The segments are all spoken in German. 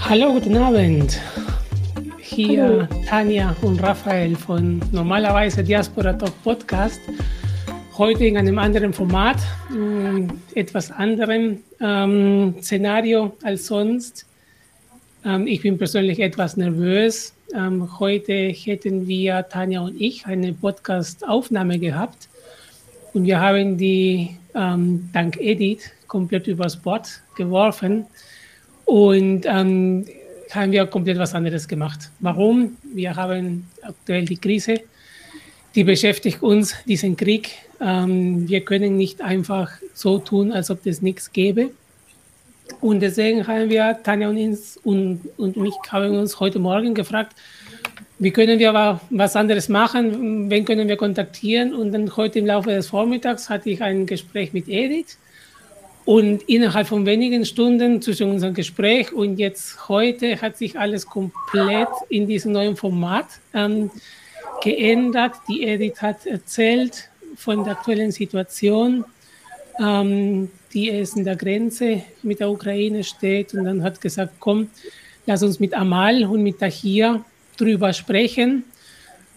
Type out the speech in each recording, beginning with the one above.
Hallo, guten Abend. Hier Hallo. Tanja und Raphael von normalerweise Diaspora Talk Podcast. Heute in einem anderen Format, etwas anderem ähm, Szenario als sonst. Ähm, ich bin persönlich etwas nervös. Ähm, heute hätten wir, Tanja und ich, eine Podcast-Aufnahme gehabt und wir haben die ähm, dank Edith komplett übers Bord geworfen und ähm, haben wir komplett was anderes gemacht. Warum? Wir haben aktuell die Krise, die beschäftigt uns, diesen Krieg. Ähm, wir können nicht einfach so tun, als ob es nichts gäbe. Und deswegen haben wir, Tanja und, uns, und, und mich, haben uns heute Morgen gefragt, wie können wir aber was anderes machen, wen können wir kontaktieren. Und dann heute im Laufe des Vormittags hatte ich ein Gespräch mit Edith. Und innerhalb von wenigen Stunden zwischen unserem Gespräch und jetzt heute hat sich alles komplett in diesem neuen Format ähm, geändert. Die Edith hat erzählt von der aktuellen Situation, ähm, die es in der Grenze mit der Ukraine steht und dann hat gesagt, komm, lass uns mit Amal und mit Tahir drüber sprechen.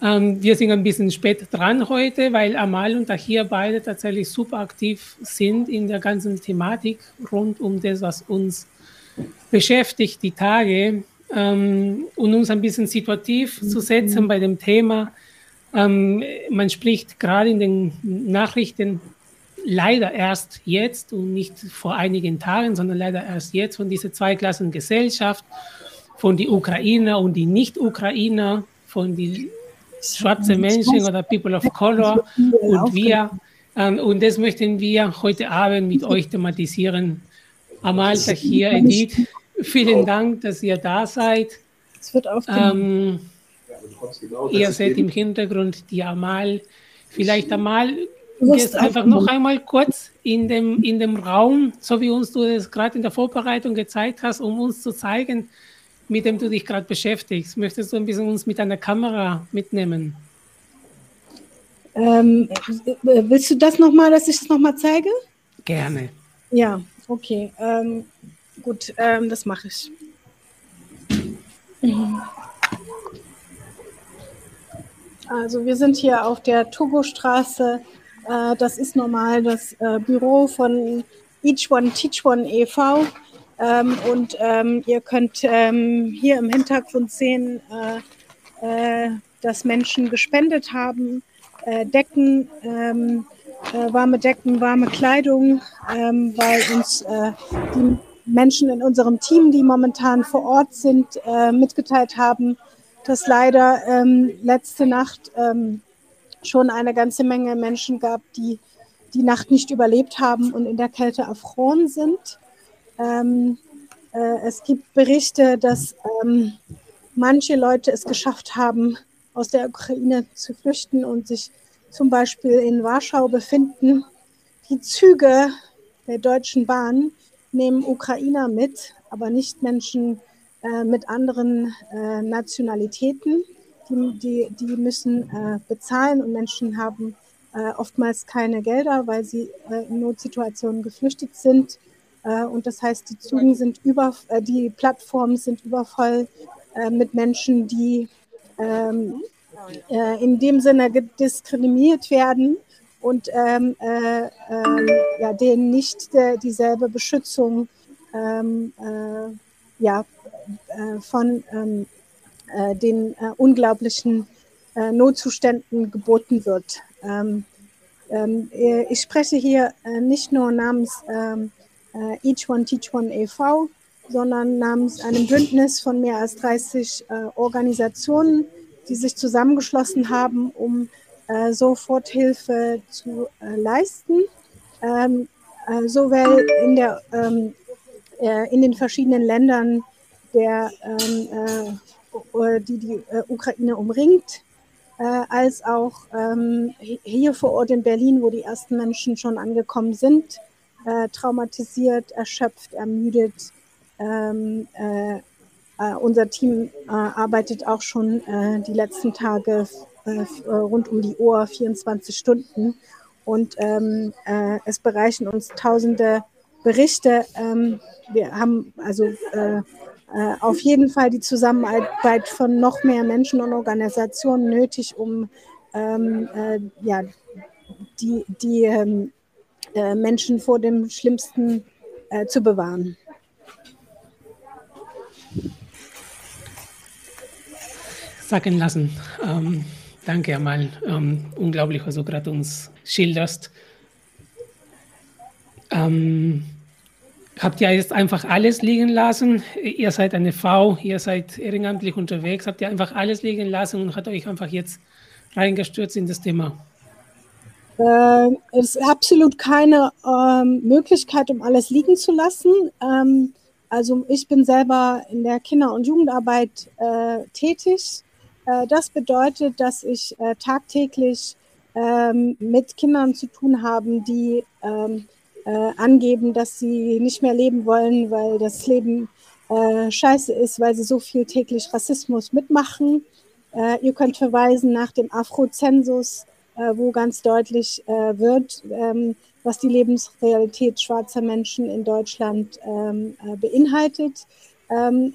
Ähm, wir sind ein bisschen spät dran heute, weil Amal und Tahir beide tatsächlich super aktiv sind in der ganzen Thematik rund um das, was uns beschäftigt, die Tage, ähm, und uns ein bisschen situativ zu setzen bei dem Thema. Ähm, man spricht gerade in den Nachrichten leider erst jetzt und nicht vor einigen Tagen, sondern leider erst jetzt von dieser Zweiklassengesellschaft, von den Ukrainer und die Nicht-Ukrainer, von den schwarzen Menschen oder People of Color und wir. Ähm, und das möchten wir heute Abend mit euch thematisieren. Amal, hier, Edith, vielen Dank, dass ihr da seid. Es wird ähm, Ihr seht im Hintergrund die Amal. Vielleicht Amal, Gehst einfach noch einmal kurz in dem, in dem Raum, so wie uns du das gerade in der Vorbereitung gezeigt hast, um uns zu zeigen, mit dem du dich gerade beschäftigst. Möchtest du ein bisschen uns mit deiner Kamera mitnehmen? Ähm, willst du das nochmal, dass ich das nochmal zeige? Gerne. Ja, okay. Ähm, gut, ähm, das mache ich. Also wir sind hier auf der Togo-Straße äh, das ist normal das äh, Büro von Each One Teach One e.V. Ähm, und ähm, ihr könnt ähm, hier im Hintergrund sehen, äh, äh dass Menschen gespendet haben, äh, Decken, ähm, äh, warme Decken, warme Kleidung, ähm, weil uns die Menschen in unserem Team, die momentan vor Ort sind, mitgeteilt haben, dass leider ähm, letzte Nacht schon eine ganze Menge Menschen gab, die die Nacht nicht überlebt haben und in der Kälte erfroren sind. Ähm, äh, es gibt Berichte, dass ähm, manche Leute es geschafft haben, aus der Ukraine zu flüchten und sich zum Beispiel in Warschau befinden. Die Züge der Deutschen Bahn nehmen Ukrainer mit, aber nicht Menschen äh, mit anderen äh, Nationalitäten die, die, die müssen äh, bezahlen und Menschen haben äh, oftmals keine Gelder, weil sie äh, in Notsituationen geflüchtet sind. Äh, und das heißt, die Zügen sind über, äh, die Plattformen sind übervoll äh, mit Menschen, die ähm, in dem Sinne diskriminiert werden und ähm, ähm, denen nicht dieselbe Beschützung von den unglaublichen Notzuständen geboten wird. Ich spreche hier nicht nur namens äh, Each One Teach One e.V., sondern namens einem Bündnis von mehr als 30 Organisationen, die sich zusammengeschlossen haben, um Soforthilfe zu leisten. Ähm, sowohl in, der, ähm, in den verschiedenen Ländern der ähm, äh, die die äh, Ukraine umringt, äh, als auch ähm, hier vor Ort in Berlin, wo die ersten Menschen schon angekommen sind, traumatisiert, erschöpft, ermüdet. Ähm, unser Team arbeitet auch schon die letzten Tage rund um die Uhr, 24 Stunden, und ähm, äh, es bereichen uns tausende Berichte. Ähm, wir haben also äh, äh, auf jeden Fall die Zusammenarbeit von noch mehr Menschen und Organisationen nötig, um ähm, äh, ja, die, die ähm, äh, Menschen vor dem Schlimmsten äh, zu bewahren. Sagen lassen. Ähm, danke, Amal. Ähm, unglaublich, was du gerade uns schilderst. Ähm, habt ihr jetzt einfach alles liegen lassen? Ihr seid eine Frau, ihr seid ehrenamtlich unterwegs, habt ihr einfach alles liegen lassen und hat euch einfach jetzt reingestürzt in das Thema? Äh, es ist absolut keine ähm, Möglichkeit, um alles liegen zu lassen. Ähm, also ich bin selber in der Kinder- und Jugendarbeit äh, tätig. Äh, das bedeutet, dass ich äh, tagtäglich ähm, mit Kindern zu tun habe, die ähm, äh, angeben, dass sie nicht mehr leben wollen, weil das Leben äh, scheiße ist, weil sie so viel täglich Rassismus mitmachen. Ihr könnt verweisen nach dem Afro-Zensus, wo ganz deutlich äh, wird, ähm, was die Lebensrealität schwarzer Menschen in Deutschland ähm, äh, beinhaltet. Ähm,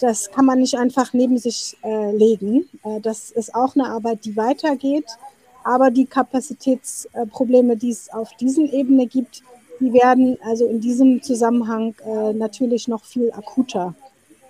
das kann man nicht einfach neben sich legen. das ist auch eine Arbeit, die weitergeht. Aber die Kapazitätsprobleme, die es auf diesen Ebene gibt, die werden also in diesem Zusammenhang äh, natürlich noch viel akuter.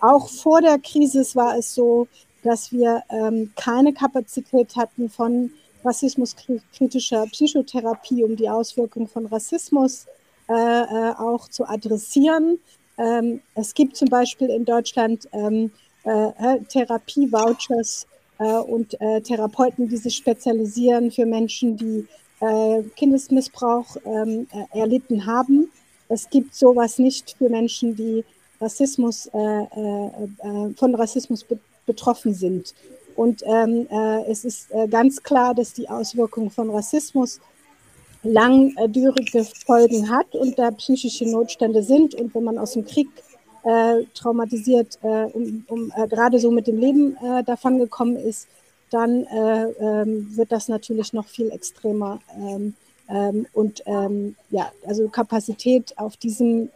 Auch vor der Krise war es so, dass wir ähm, keine Kapazität hatten von rassismuskritischer Psychotherapie, um die Auswirkungen von Rassismus äh, äh, auch zu adressieren. Ähm, es gibt zum Beispiel in Deutschland ähm, äh, Therapie-Vouchers äh, und äh, Therapeuten, die sich spezialisieren für Menschen, die äh, Kindesmissbrauch ähm, erlitten haben. Es gibt sowas nicht für Menschen, die Rassismus, von Rassismus betroffen sind. Und ähm, äh, es ist äh, ganz klar, dass die Auswirkung von Rassismus langwierige Folgen hat und da psychische Notstände sind. Und wenn man aus dem Krieg äh, traumatisiert, äh, um, um äh, gerade so mit dem Leben äh, davon gekommen ist, dann äh, ähm, wird das natürlich noch viel extremer. Ähm, ähm, und ähm, ja, also Kapazität auf diesem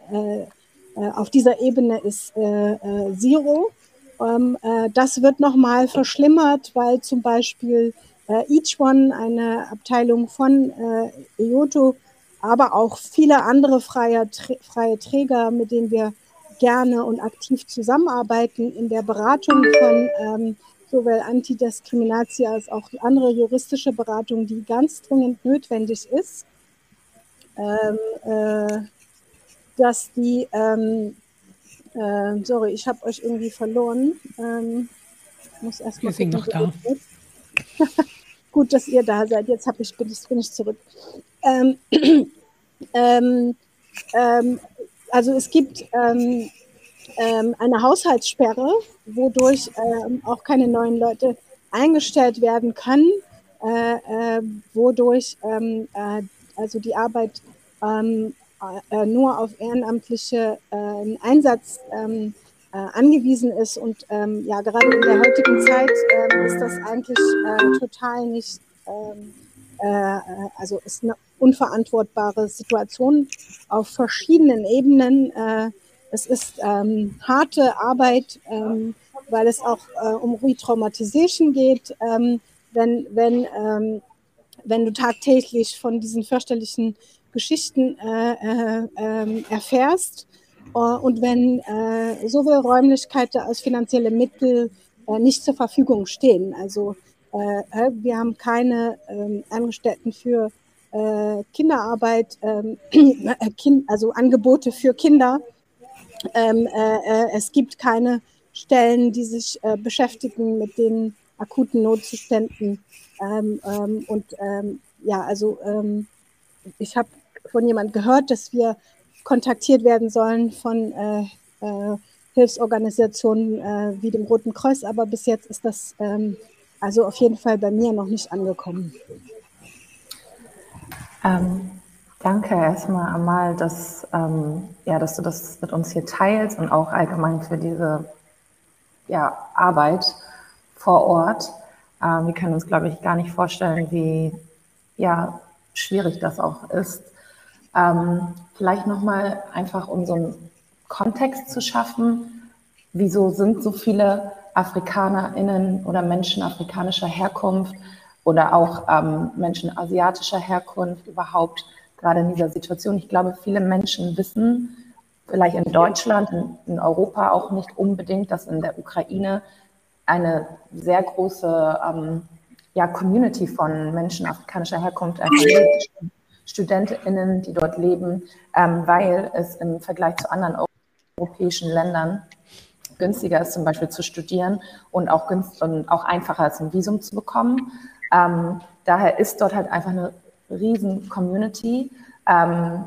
auf dieser Ebene ist äh, äh, Zero. Ähm, äh, das wird nochmal verschlimmert, weil zum Beispiel äh, Each One, eine Abteilung von äh, EOTO, aber auch viele andere freie, freie Träger, mit denen wir gerne und aktiv zusammenarbeiten in der Beratung von ähm, sowohl Antidiskriminatie als auch andere juristische Beratung, die ganz dringend notwendig ist, ähm, äh, dass die, ähm, äh, sorry, ich habe euch irgendwie verloren. Ähm, muss erst mal Wir sind noch da. Gut, dass ihr da seid. Jetzt ich, bin, ich, bin ich zurück. Ähm, ähm, ähm, also es gibt ähm, ähm, eine Haushaltssperre, wodurch auch keine neuen Leute eingestellt werden können, äh, äh, wodurch äh, also die Arbeit äh, nur auf ehrenamtliche äh, Einsatz ähm, äh, angewiesen ist. Und ähm, ja, gerade in der heutigen Zeit ist das eigentlich total nicht, also ist eine unverantwortbare Situation auf verschiedenen Ebenen. Äh, es ist ähm, harte Arbeit, ähm, weil es auch äh, um Retraumatisation geht. Ähm, wenn, wenn, ähm, wenn du tagtäglich von diesen fürchterlichen Geschichten äh, äh, ähm, erfährst äh, und wenn äh, sowohl Räumlichkeiten als finanzielle Mittel äh, nicht zur Verfügung stehen. Also wir haben keine ähm, Angestellten für Kinderarbeit, ähm, äh, also Angebote für Kinder. Es gibt keine Stellen, die sich beschäftigen mit den akuten Notzuständen. Und ja, also ich habe von jemand gehört, dass wir kontaktiert werden sollen von äh, äh, Hilfsorganisationen äh, wie dem Roten Kreuz, aber bis jetzt ist das ähm, also auf jeden Fall bei mir noch nicht angekommen. Ähm, danke erstmal Amal, dass, ähm, ja, dass du das mit uns hier teilst und auch allgemein für diese ja, Arbeit vor Ort. Ähm, wir können uns, glaube ich, gar nicht vorstellen, wie ja, schwierig das auch ist. Ähm, vielleicht nochmal einfach, um so einen Kontext zu schaffen. Wieso sind so viele AfrikanerInnen oder Menschen afrikanischer Herkunft oder auch ähm, Menschen asiatischer Herkunft überhaupt gerade in dieser Situation? Ich glaube, viele Menschen wissen, vielleicht in Deutschland, in, Europa auch nicht unbedingt, dass in der Ukraine eine sehr große ähm, ja, Community von Menschen afrikanischer Herkunft erlebt, StudentInnen, die dort leben, ähm, weil es im Vergleich zu anderen europäischen Ländern günstiger ist, zum Beispiel zu studieren und auch, und auch einfacher ist, ein Visum zu bekommen. Ähm, daher ist dort halt einfach eine riesen Community. Ähm,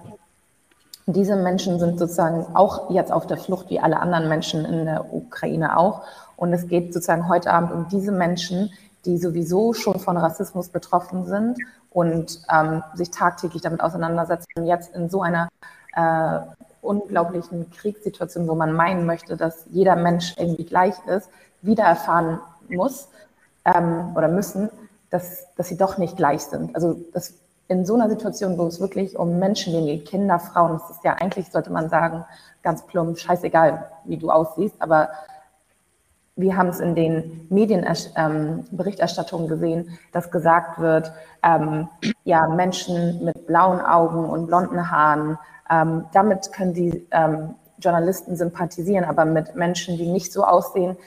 diese Menschen sind sozusagen auch jetzt auf der Flucht, wie alle anderen Menschen in der Ukraine auch. Und es geht sozusagen heute Abend um diese Menschen, die sowieso schon von Rassismus betroffen sind und ähm, sich tagtäglich damit auseinandersetzen, jetzt in so einer äh, unglaublichen Kriegssituation, wo man meinen möchte, dass jeder Mensch irgendwie gleich ist, wieder erfahren muss ähm, oder müssen, dass, dass sie doch nicht gleich sind. Also dass in so einer Situation, wo es wirklich um Menschen geht, Kinder, Frauen, das ist ja eigentlich, sollte man sagen, ganz plump, scheißegal, wie du aussiehst, aber wir haben es in den Medienberichterstattungen ähm, gesehen, dass gesagt wird, ähm, ja, Menschen mit blauen Augen und blonden Haaren, ähm, damit können die ähm, Journalisten sympathisieren, aber mit Menschen, die nicht so aussehen,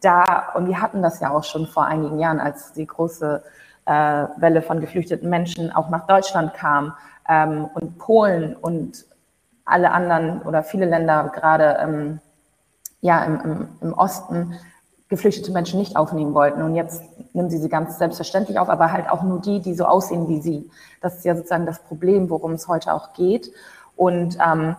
da, und wir hatten das ja auch schon vor einigen Jahren, als die große äh, Welle von geflüchteten Menschen auch nach Deutschland kam ähm, und Polen und alle anderen oder viele Länder gerade ähm, ja, im, im, im Osten geflüchtete Menschen nicht aufnehmen wollten. Und jetzt nehmen sie sie ganz selbstverständlich auf, aber halt auch nur die, die so aussehen wie sie. Das ist ja sozusagen das Problem, worum es heute auch geht. Und ähm,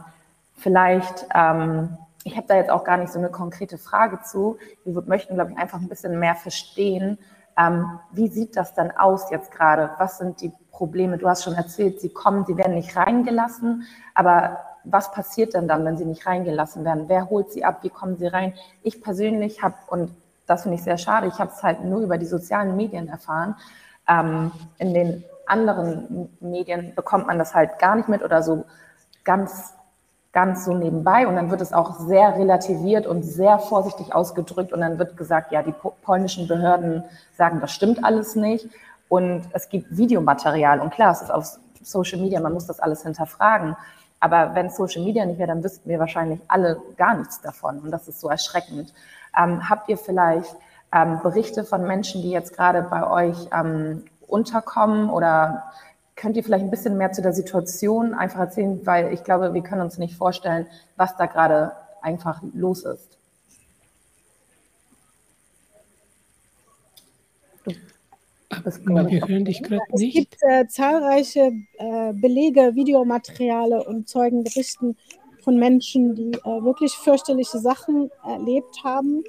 vielleicht, ähm, ich habe da jetzt auch gar nicht so eine konkrete Frage zu. Wir möchten, glaube ich, einfach ein bisschen mehr verstehen, ähm, wie sieht das dann aus jetzt gerade? Was sind die Probleme? Du hast schon erzählt, sie kommen, sie werden nicht reingelassen, aber was passiert denn dann, wenn sie nicht reingelassen werden? Wer holt sie ab? Wie kommen sie rein? Ich persönlich habe, und das finde ich sehr schade. Ich habe es halt nur über die sozialen Medien erfahren. Ähm, in den anderen Medien bekommt man das halt gar nicht mit oder so ganz, ganz so nebenbei. Und dann wird es auch sehr relativiert und sehr vorsichtig ausgedrückt. Und dann wird gesagt, ja, die polnischen Behörden sagen, das stimmt alles nicht. Und es gibt Videomaterial. Und klar, es ist auf Social Media, man muss das alles hinterfragen. Aber wenn Social Media nicht wäre, dann wüssten wir wahrscheinlich alle gar nichts davon. Und das ist so erschreckend. Ähm, habt ihr vielleicht ähm, Berichte von Menschen, die jetzt gerade bei euch ähm, unterkommen oder könnt ihr vielleicht ein bisschen mehr zu der Situation einfach erzählen, weil ich glaube, wir können uns nicht vorstellen, was da gerade einfach los ist. Aber wir hören dich gerade nicht. Es gibt äh, zahlreiche äh, Belege, Videomateriale und Zeugenberichten von Menschen, die äh, wirklich fürchterliche Sachen erlebt haben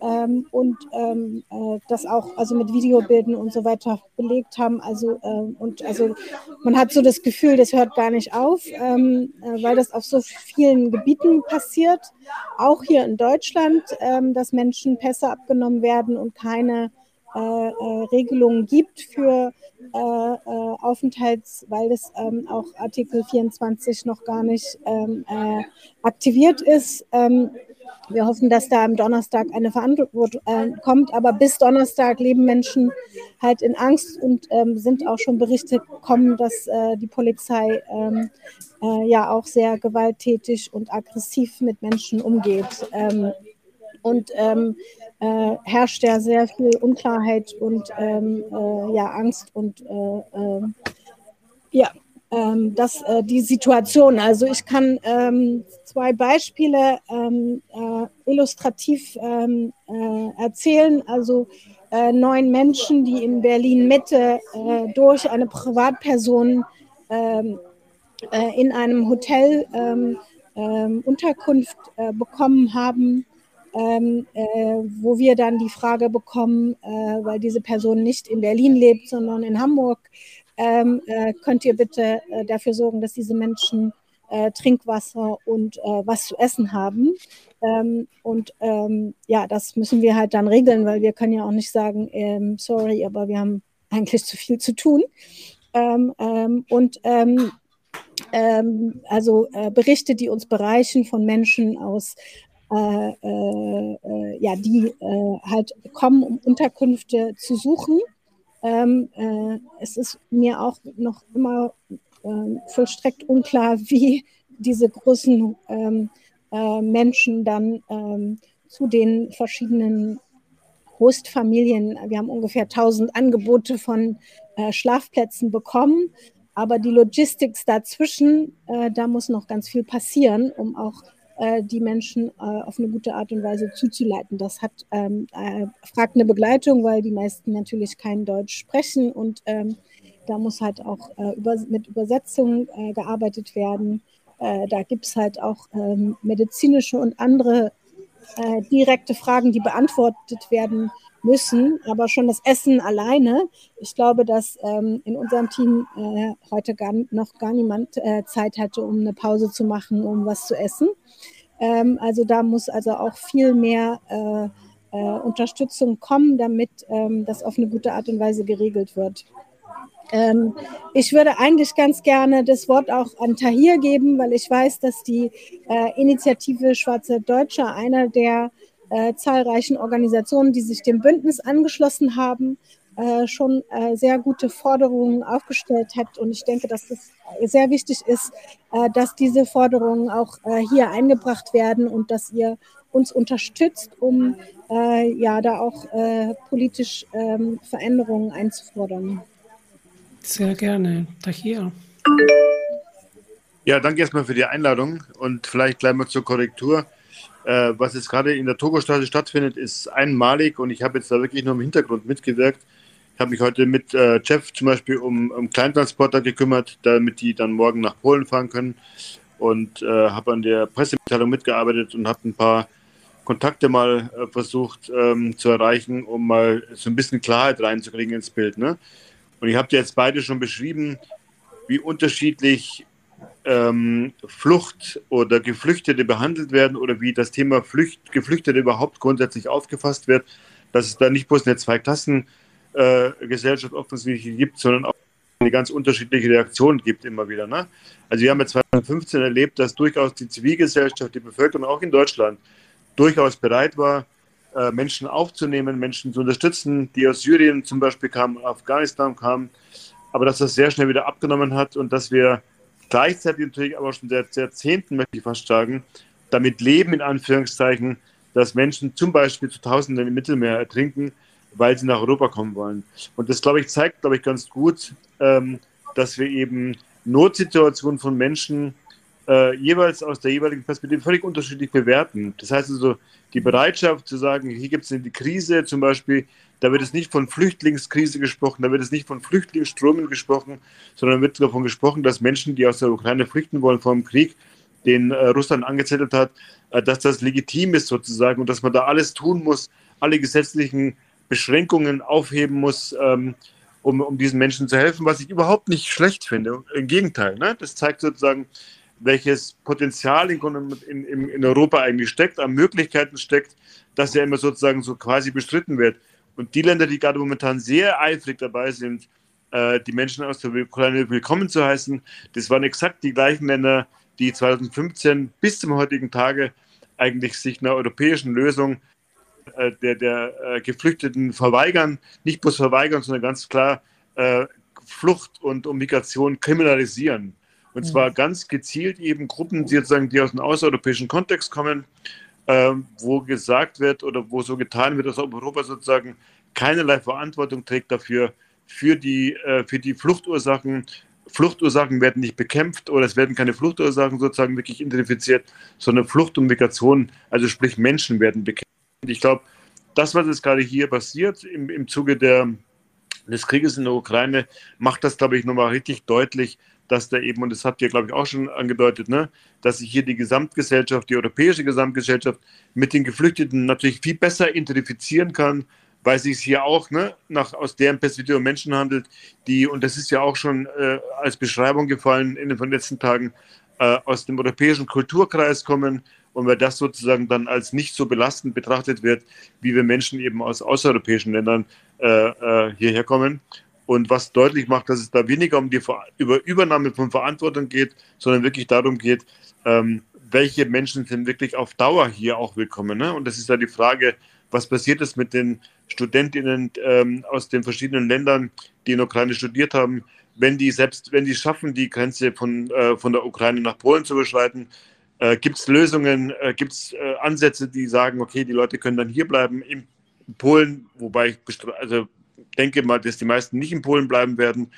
ähm, und ähm, äh, das auch also mit Videobilden und so weiter belegt haben. Also äh, und also man hat so das Gefühl, das hört gar nicht auf, ähm, äh, weil das auf so vielen Gebieten passiert, auch hier in Deutschland, ähm, dass Menschen Pässe abgenommen werden und keine äh, äh, Regelungen gibt für äh, äh, Aufenthalts, weil es ähm, auch Artikel 24 noch gar nicht ähm, äh, aktiviert ist. Ähm, wir hoffen, dass da am Donnerstag eine Verantwortung äh, kommt, aber bis Donnerstag leben Menschen halt in Angst und ähm, sind auch schon Berichte gekommen, dass die Polizei ähm, äh, ja auch sehr gewalttätig und aggressiv mit Menschen umgeht. Ähm, und äh, herrscht ja sehr viel Unklarheit und ähm, äh, ja, Angst und äh, ähm, ja, ähm, das, äh, die Situation. Also ich kann ähm, zwei Beispiele ähm, äh, illustrativ ähm, äh, erzählen. Also neun Menschen, die in Berlin Mitte durch eine Privatperson in einem Hotel Unterkunft bekommen haben ähm, äh, wo wir dann die Frage bekommen, äh, weil diese Person nicht in Berlin lebt, sondern in Hamburg, ähm, äh, könnt ihr bitte äh, dafür sorgen, dass diese Menschen äh, Trinkwasser und äh, was zu essen haben. Ähm, und ähm, ja, das müssen wir halt dann regeln, weil wir können ja auch nicht sagen, ähm, sorry, aber wir haben eigentlich zu viel zu tun. Ähm, und also äh, Berichte, die uns bereichen von Menschen aus äh, äh, äh ja, die äh, halt kommen, um Unterkünfte zu suchen. Ähm, äh, es ist mir auch noch immer ähm, vollstreckt unklar, wie diese großen ähm, Menschen dann ähm, zu den verschiedenen Hostfamilien, wir haben ungefähr 1000 Angebote von Schlafplätzen bekommen, aber die Logistics dazwischen, äh, da muss noch ganz viel passieren, um auch äh, die Menschen äh, auf eine gute Art und Weise zuzuleiten. Das hat ähm, äh, fragt eine Begleitung, weil die meisten natürlich kein Deutsch sprechen und ähm, da muss halt auch äh, über, mit Übersetzung äh, gearbeitet werden. da gibt es halt auch ähm, medizinische und andere direkte Fragen, die beantwortet werden müssen, aber schon das Essen alleine. Ich glaube, dass ähm, in unserem Team äh, heute gar, noch gar niemand äh, Zeit hatte, um eine Pause zu machen, um was zu essen. Ähm, also da muss also auch viel mehr äh, äh Unterstützung kommen, damit ähm, das auf eine gute Art und Weise geregelt wird. Ähm, ich würde eigentlich ganz gerne das Wort auch an Tahir geben, weil ich weiß, dass die äh, Initiative Schwarze Deutsche einer der äh, zahlreichen Organisationen, die sich dem Bündnis angeschlossen haben, äh, schon äh, sehr gute Forderungen aufgestellt hat. Und ich denke, dass es sehr wichtig ist, äh, dass diese Forderungen auch äh, hier eingebracht werden und dass ihr uns unterstützt, um äh, ja da auch politisch ähm, Veränderungen einzufordern. Sehr gerne. Tahir. Ja, danke erstmal für die Einladung und vielleicht gleich mal zur Korrektur. Äh, was jetzt gerade in der Togo-Straße stattfindet, ist einmalig und ich habe jetzt da wirklich nur im Hintergrund mitgewirkt. Ich habe mich heute mit äh, Jeff zum Beispiel um, um Kleintransporter gekümmert, damit die dann morgen nach Polen fahren können und äh, habe an der Pressemitteilung mitgearbeitet und habe ein paar Kontakte mal äh, versucht ähm, zu erreichen, um mal so ein bisschen Klarheit reinzukriegen ins Bild. Ne? Und ich habe dir jetzt beide schon beschrieben, wie unterschiedlich ähm, Flucht oder Geflüchtete behandelt werden oder wie das Thema Flücht, Geflüchtete überhaupt grundsätzlich aufgefasst wird, dass es da nicht bloß eine Zweiklassengesellschaft äh, offensichtlich gibt, sondern auch eine ganz unterschiedliche Reaktion gibt immer wieder. Ne? Also wir haben ja 2015 erlebt, dass durchaus die Zivilgesellschaft, die Bevölkerung auch in Deutschland durchaus bereit war, äh, Menschen aufzunehmen, Menschen zu unterstützen, die aus Syrien zum Beispiel kamen, Afghanistan kamen, aber dass das sehr schnell wieder abgenommen hat und dass wir gleichzeitig natürlich aber schon seit Jahrzehnten, möchte ich fast sagen, damit leben, in Anführungszeichen, dass Menschen zum Beispiel zu Tausenden im Mittelmeer ertrinken, weil sie nach Europa kommen wollen. Und das, glaube ich, zeigt, glaube ich, ganz gut, ähm, dass wir eben Notsituationen von Menschen äh, jeweils aus der jeweiligen Perspektive völlig unterschiedlich bewerten. Das heißt also, die Bereitschaft zu sagen, hier gibt es eine Krise zum Beispiel, da wird es nicht von Flüchtlingskrise gesprochen, da wird es nicht von Flüchtlingsströmen gesprochen, sondern wird davon gesprochen, dass Menschen, die aus der Ukraine flüchten wollen vor dem Krieg, den äh, Russland angezettelt hat, äh, dass das legitim ist sozusagen und dass man da alles tun muss, alle gesetzlichen Beschränkungen aufheben muss, ähm, um, um diesen Menschen zu helfen, was ich überhaupt nicht schlecht finde. Im Gegenteil, ne? das zeigt sozusagen, welches Potenzial in, in, in Europa eigentlich steckt, an Möglichkeiten steckt, dass ja immer sozusagen so quasi bestritten wird. Und die Länder, die gerade momentan sehr eifrig dabei sind, äh, die Menschen aus der Ukraine willkommen zu heißen, das waren exakt die gleichen Länder, die 2015 bis zum heutigen Tage eigentlich sich einer europäischen Lösung äh, der, der äh, Geflüchteten verweigern, nicht bloß verweigern, sondern ganz klar Flucht und Migration kriminalisieren. Und zwar mhm. ganz gezielt eben Gruppen, die sozusagen die aus dem außereuropäischen Kontext kommen, ähm, wo gesagt wird oder wo so getan wird, dass Europa sozusagen keinerlei Verantwortung trägt dafür, für die, äh, für die Fluchtursachen. Fluchtursachen werden nicht bekämpft oder es werden keine Fluchtursachen sozusagen wirklich identifiziert, sondern Flucht und Migration, also sprich Menschen werden bekämpft. Ich glaube, das, was jetzt gerade hier passiert im, im Zuge der, des Krieges in der Ukraine, macht das, glaube ich, nochmal richtig deutlich, dass da eben, und das habt ihr, glaube ich, auch schon angedeutet, ne, dass sich hier die Gesamtgesellschaft, die europäische Gesamtgesellschaft mit den Geflüchteten natürlich viel besser identifizieren kann, weil sich hier auch ne, nach, aus deren Perspektive Menschen handelt, die, und das ist ja auch schon äh, als Beschreibung gefallen in den letzten Tagen, äh, aus dem europäischen Kulturkreis kommen und weil das sozusagen dann als nicht so belastend betrachtet wird, wie wir Menschen eben aus außereuropäischen Ländern äh, äh hierher kommen. Und was deutlich macht, dass es da weniger um die über Übernahme von Verantwortung geht, sondern wirklich darum geht, ähm, welche Menschen sind wirklich auf Dauer hier auch willkommen. Ne? Und das ist ja die Frage, was passiert ist mit den Studentinnen ähm, aus den verschiedenen Ländern, die in Ukraine studiert haben, wenn die selbst, wenn die schaffen, die Grenze von, äh, von der Ukraine nach Polen zu überschreiten, äh, gibt es Lösungen, äh, gibt es äh, Ansätze, die sagen, okay, die Leute können dann hier bleiben in Polen, wobei ich also denke mal, dass die meisten nicht in Polen bleiben werden,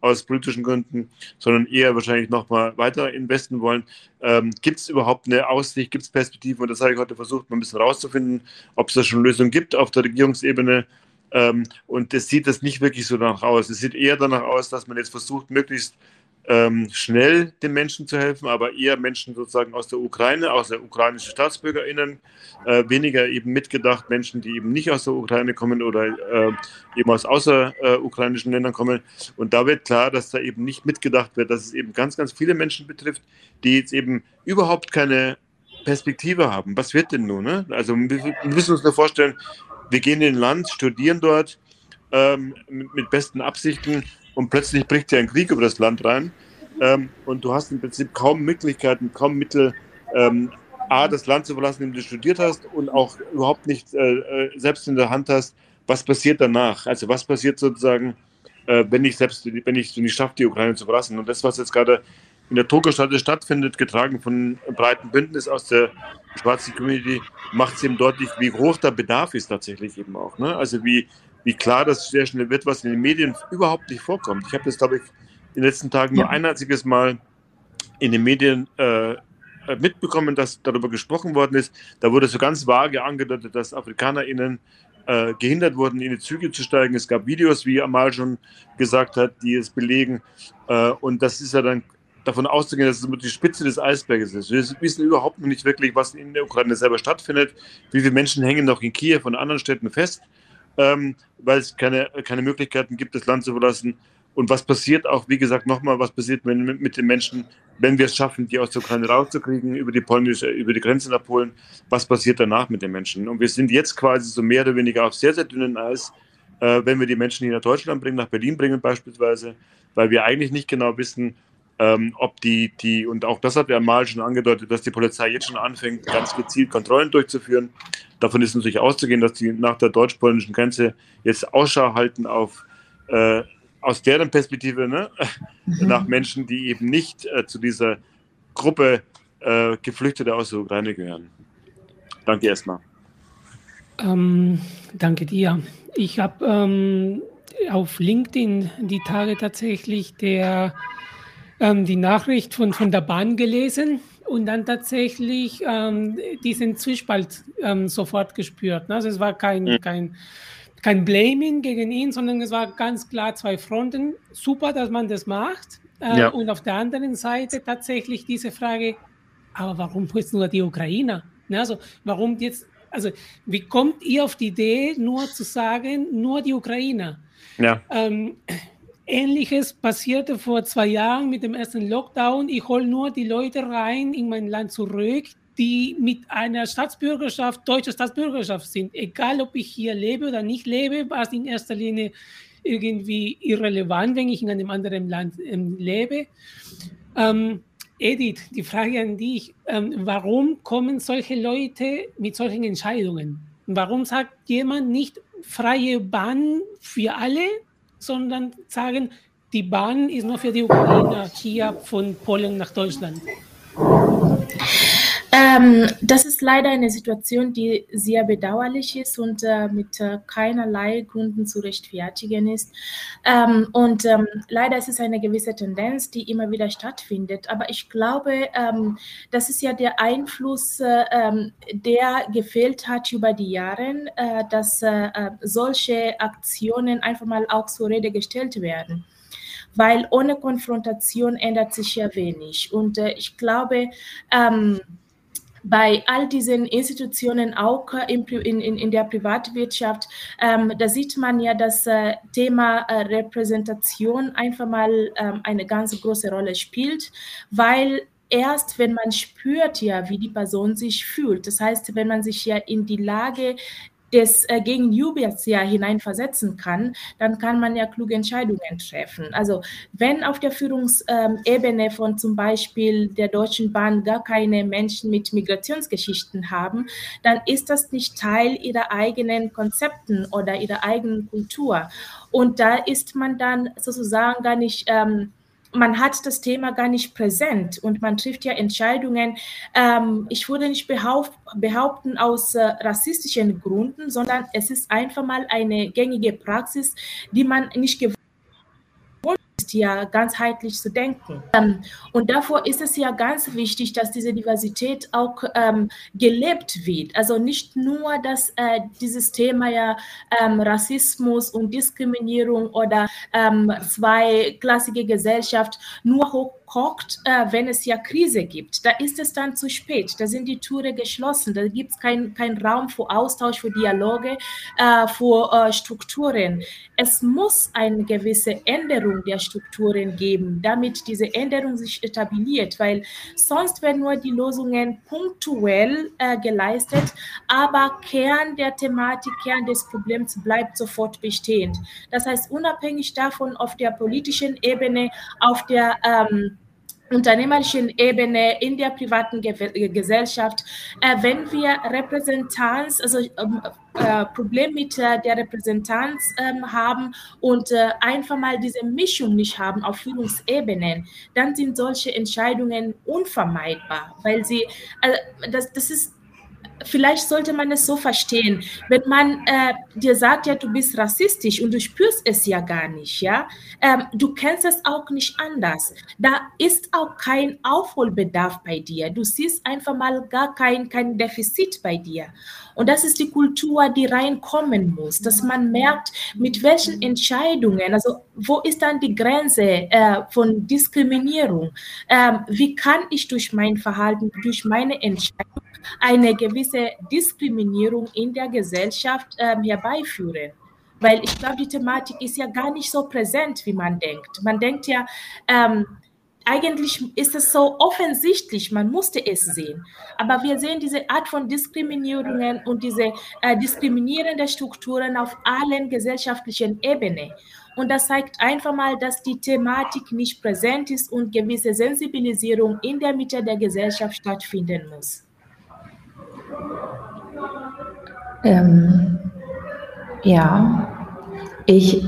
aus politischen Gründen, sondern eher wahrscheinlich noch mal weiter investen wollen. Ähm, gibt es überhaupt eine Aussicht, gibt es Perspektiven? Und das habe ich heute versucht, mal ein bisschen rauszufinden, ob es da schon Lösungen gibt auf der Regierungsebene. Ähm, und es sieht das nicht wirklich so danach aus. Es sieht eher danach aus, dass man jetzt versucht, möglichst ähm, schnell den Menschen zu helfen, aber eher Menschen sozusagen aus der Ukraine, aus der ukrainischen StaatsbürgerInnen, äh, weniger eben mitgedacht Menschen, die eben nicht aus der Ukraine kommen oder äh, eben aus außerukrainischen äh, Ländern kommen. Und da wird klar, dass da eben nicht mitgedacht wird, dass es eben ganz, ganz viele Menschen betrifft, die jetzt eben überhaupt keine Perspektive haben. Was wird denn nun? Ne? Also wir müssen uns nur vorstellen, wir gehen in ein Land, studieren dort ähm, mit, mit besten Absichten und plötzlich bricht ja ein Krieg über das Land rein ähm, und du hast im Prinzip kaum Möglichkeiten, kaum Mittel, ähm, A, das Land zu verlassen, in dem du studiert hast und auch überhaupt nicht äh, äh, selbst in der Hand hast, was passiert danach? Also was passiert sozusagen, äh, wenn ich selbst, wenn ich es nicht schaffe, die Ukraine zu verlassen? Und das, was jetzt gerade in der Togo-Stadt stattfindet, getragen von einem breiten Bündnis aus der schwarzen Community, macht es eben deutlich, wie hoch der Bedarf ist tatsächlich eben auch. Ne? Also wie, wie klar das sehr schnell wird, was in den Medien überhaupt nicht vorkommt. Ich habe das, glaube ich, in den letzten Tagen nur ein einziges Mal in den Medien äh, mitbekommen, dass darüber gesprochen worden ist. Da wurde so ganz vage angedeutet, dass AfrikanerInnen äh, gehindert wurden, in die Züge zu steigen. Es gab Videos, wie Amal schon gesagt hat, die es belegen. Äh, und das ist ja dann davon auszugehen, dass es die Spitze des Eisberges ist. Wir wissen überhaupt noch nicht wirklich, was in der Ukraine selber stattfindet. Wie viele Menschen hängen noch in Kiew und anderen Städten fest ähm, weil es keine, keine Möglichkeiten gibt, das Land zu verlassen. Und was passiert auch, wie gesagt, nochmal, was passiert wenn, mit den Menschen, wenn wir es schaffen, die aus der Ukraine rauszukriegen, über die polnische, über die Grenze nach Polen, was passiert danach mit den Menschen? Und wir sind jetzt quasi so mehr oder weniger auf sehr, sehr dünnen Eis, äh, wenn wir die Menschen hier nach Deutschland bringen, nach Berlin bringen beispielsweise, weil wir eigentlich nicht genau wissen, ähm, ob die, die, und auch das hat er mal schon angedeutet, dass die Polizei jetzt schon anfängt, ganz gezielt Kontrollen durchzuführen. Davon ist natürlich auszugehen, dass die nach der deutsch-polnischen Grenze jetzt Ausschau halten auf, äh, aus deren Perspektive, ne? Mhm. nach Menschen, die eben nicht äh, zu dieser Gruppe äh, Geflüchtete aus der Ukraine gehören. Danke erstmal. Ähm, danke dir. Ich habe ähm, auf LinkedIn die Tage tatsächlich der ähm, die Nachricht von, von der Bahn gelesen und dann tatsächlich ähm, diesen Zwiespalt ähm, sofort gespürt. Ne? Also es war kein, mhm. kein, kein Blaming gegen ihn, sondern es war ganz klar zwei Fronten. Super, dass man das macht. Äh, ja. Und auf der anderen Seite tatsächlich diese Frage, aber warum jetzt nur die Ukrainer? Ne? Also warum jetzt, also wie kommt ihr auf die Idee, nur zu sagen, nur die Ukrainer? Ja. Ähm, Ähnliches passierte vor zwei Jahren mit dem ersten Lockdown. Ich hole nur die Leute rein in mein Land zurück, die mit einer Staatsbürgerschaft, deutscher Staatsbürgerschaft sind. Egal, ob ich hier lebe oder nicht lebe, war es in erster Linie irgendwie irrelevant, wenn ich in einem anderen Land ähm, lebe. Ähm, Edith, die Frage an dich, ähm, warum kommen solche Leute mit solchen Entscheidungen? Warum sagt jemand nicht freie Bahn für alle, sondern sagen, die Bahn ist nur für die Ukrainer hier von Polen nach Deutschland. Ähm, das ist leider eine Situation, die sehr bedauerlich ist und äh, mit äh, keinerlei Gründen zu rechtfertigen ist. Ähm, und ähm, leider ist es eine gewisse Tendenz, die immer wieder stattfindet. Aber ich glaube, ähm, das ist ja der Einfluss, äh, ähm, der gefehlt hat über die Jahre, äh, dass äh, äh, solche Aktionen einfach mal auch zur Rede gestellt werden weil ohne Konfrontation ändert sich ja wenig. Und äh, ich glaube, ähm, bei all diesen Institutionen, auch in, in, in der Privatwirtschaft, ähm, da sieht man ja das äh, Thema äh, Repräsentation einfach mal ähm, eine ganz große Rolle spielt, weil erst wenn man spürt ja, wie die Person sich fühlt, das heißt, wenn man sich ja in die Lage des äh, Gegenübers ja hineinversetzen kann, dann kann man ja kluge Entscheidungen treffen. Also wenn auf der Führungsebene von zum Beispiel der Deutschen Bahn gar keine Menschen mit Migrationsgeschichten haben, dann ist das nicht Teil ihrer eigenen Konzepten oder ihrer eigenen Kultur. Und da ist man dann sozusagen gar nicht ähm, man hat das Thema gar nicht präsent und man trifft ja Entscheidungen, ähm, ich würde nicht behaupten aus äh, rassistischen Gründen, sondern es ist einfach mal eine gängige Praxis, die man nicht gewohnt ja ganzheitlich zu denken. Ähm, und davor ist es ja ganz wichtig, dass diese Diversität auch ähm, gelebt wird. Also nicht nur, dass äh, dieses Thema ja ähm, Rassismus und Diskriminierung oder ähm, zweiklassige Gesellschaft nur hoch kocht, äh, wenn es ja Krise gibt. Da ist es dann zu spät. Da sind die Türen geschlossen. Da gibt es keinen kein Raum für Austausch, für Dialoge, äh, für äh, Strukturen. Es muss eine gewisse Änderung der Strukturen geben, damit diese Änderung sich etabliert, weil sonst werden nur die Lösungen punktuell äh, geleistet, aber Kern der Thematik, Kern des Problems bleibt sofort bestehend. Das heißt, unabhängig davon auf der politischen Ebene, auf der ähm, unternehmerischen Ebene, in der privaten Ge Gesellschaft, äh, wenn wir Repräsentanz, also ähm, äh, Problem mit äh, der Repräsentanz ähm, haben und äh, einfach mal diese Mischung nicht haben auf Führungsebenen, dann sind solche Entscheidungen unvermeidbar, weil sie, äh, das, das ist vielleicht sollte man es so verstehen, wenn man äh, dir sagt, ja, du bist rassistisch und du spürst es ja gar nicht, ja, ähm, du kennst es auch nicht anders. Da ist auch kein Aufholbedarf bei dir. Du siehst einfach mal gar kein, kein Defizit bei dir. Und das ist die Kultur, die reinkommen muss, dass man merkt, mit welchen Entscheidungen, also wo ist dann die Grenze äh, von Diskriminierung? Ähm, wie kann ich durch mein Verhalten, durch meine Entscheidung eine gewisse Diskriminierung in der Gesellschaft ähm, herbeiführen? Weil ich glaube, die Thematik ist ja gar nicht so präsent, wie man denkt. Man denkt ja, ähm, eigentlich ist es so offensichtlich, man musste es sehen. Aber wir sehen diese Art von Diskriminierungen und diese äh, diskriminierenden Strukturen auf allen gesellschaftlichen Ebenen. Und das zeigt einfach mal, dass die Thematik nicht präsent ist und gewisse Sensibilisierung in der Mitte der Gesellschaft stattfinden muss. Ähm, ja, ich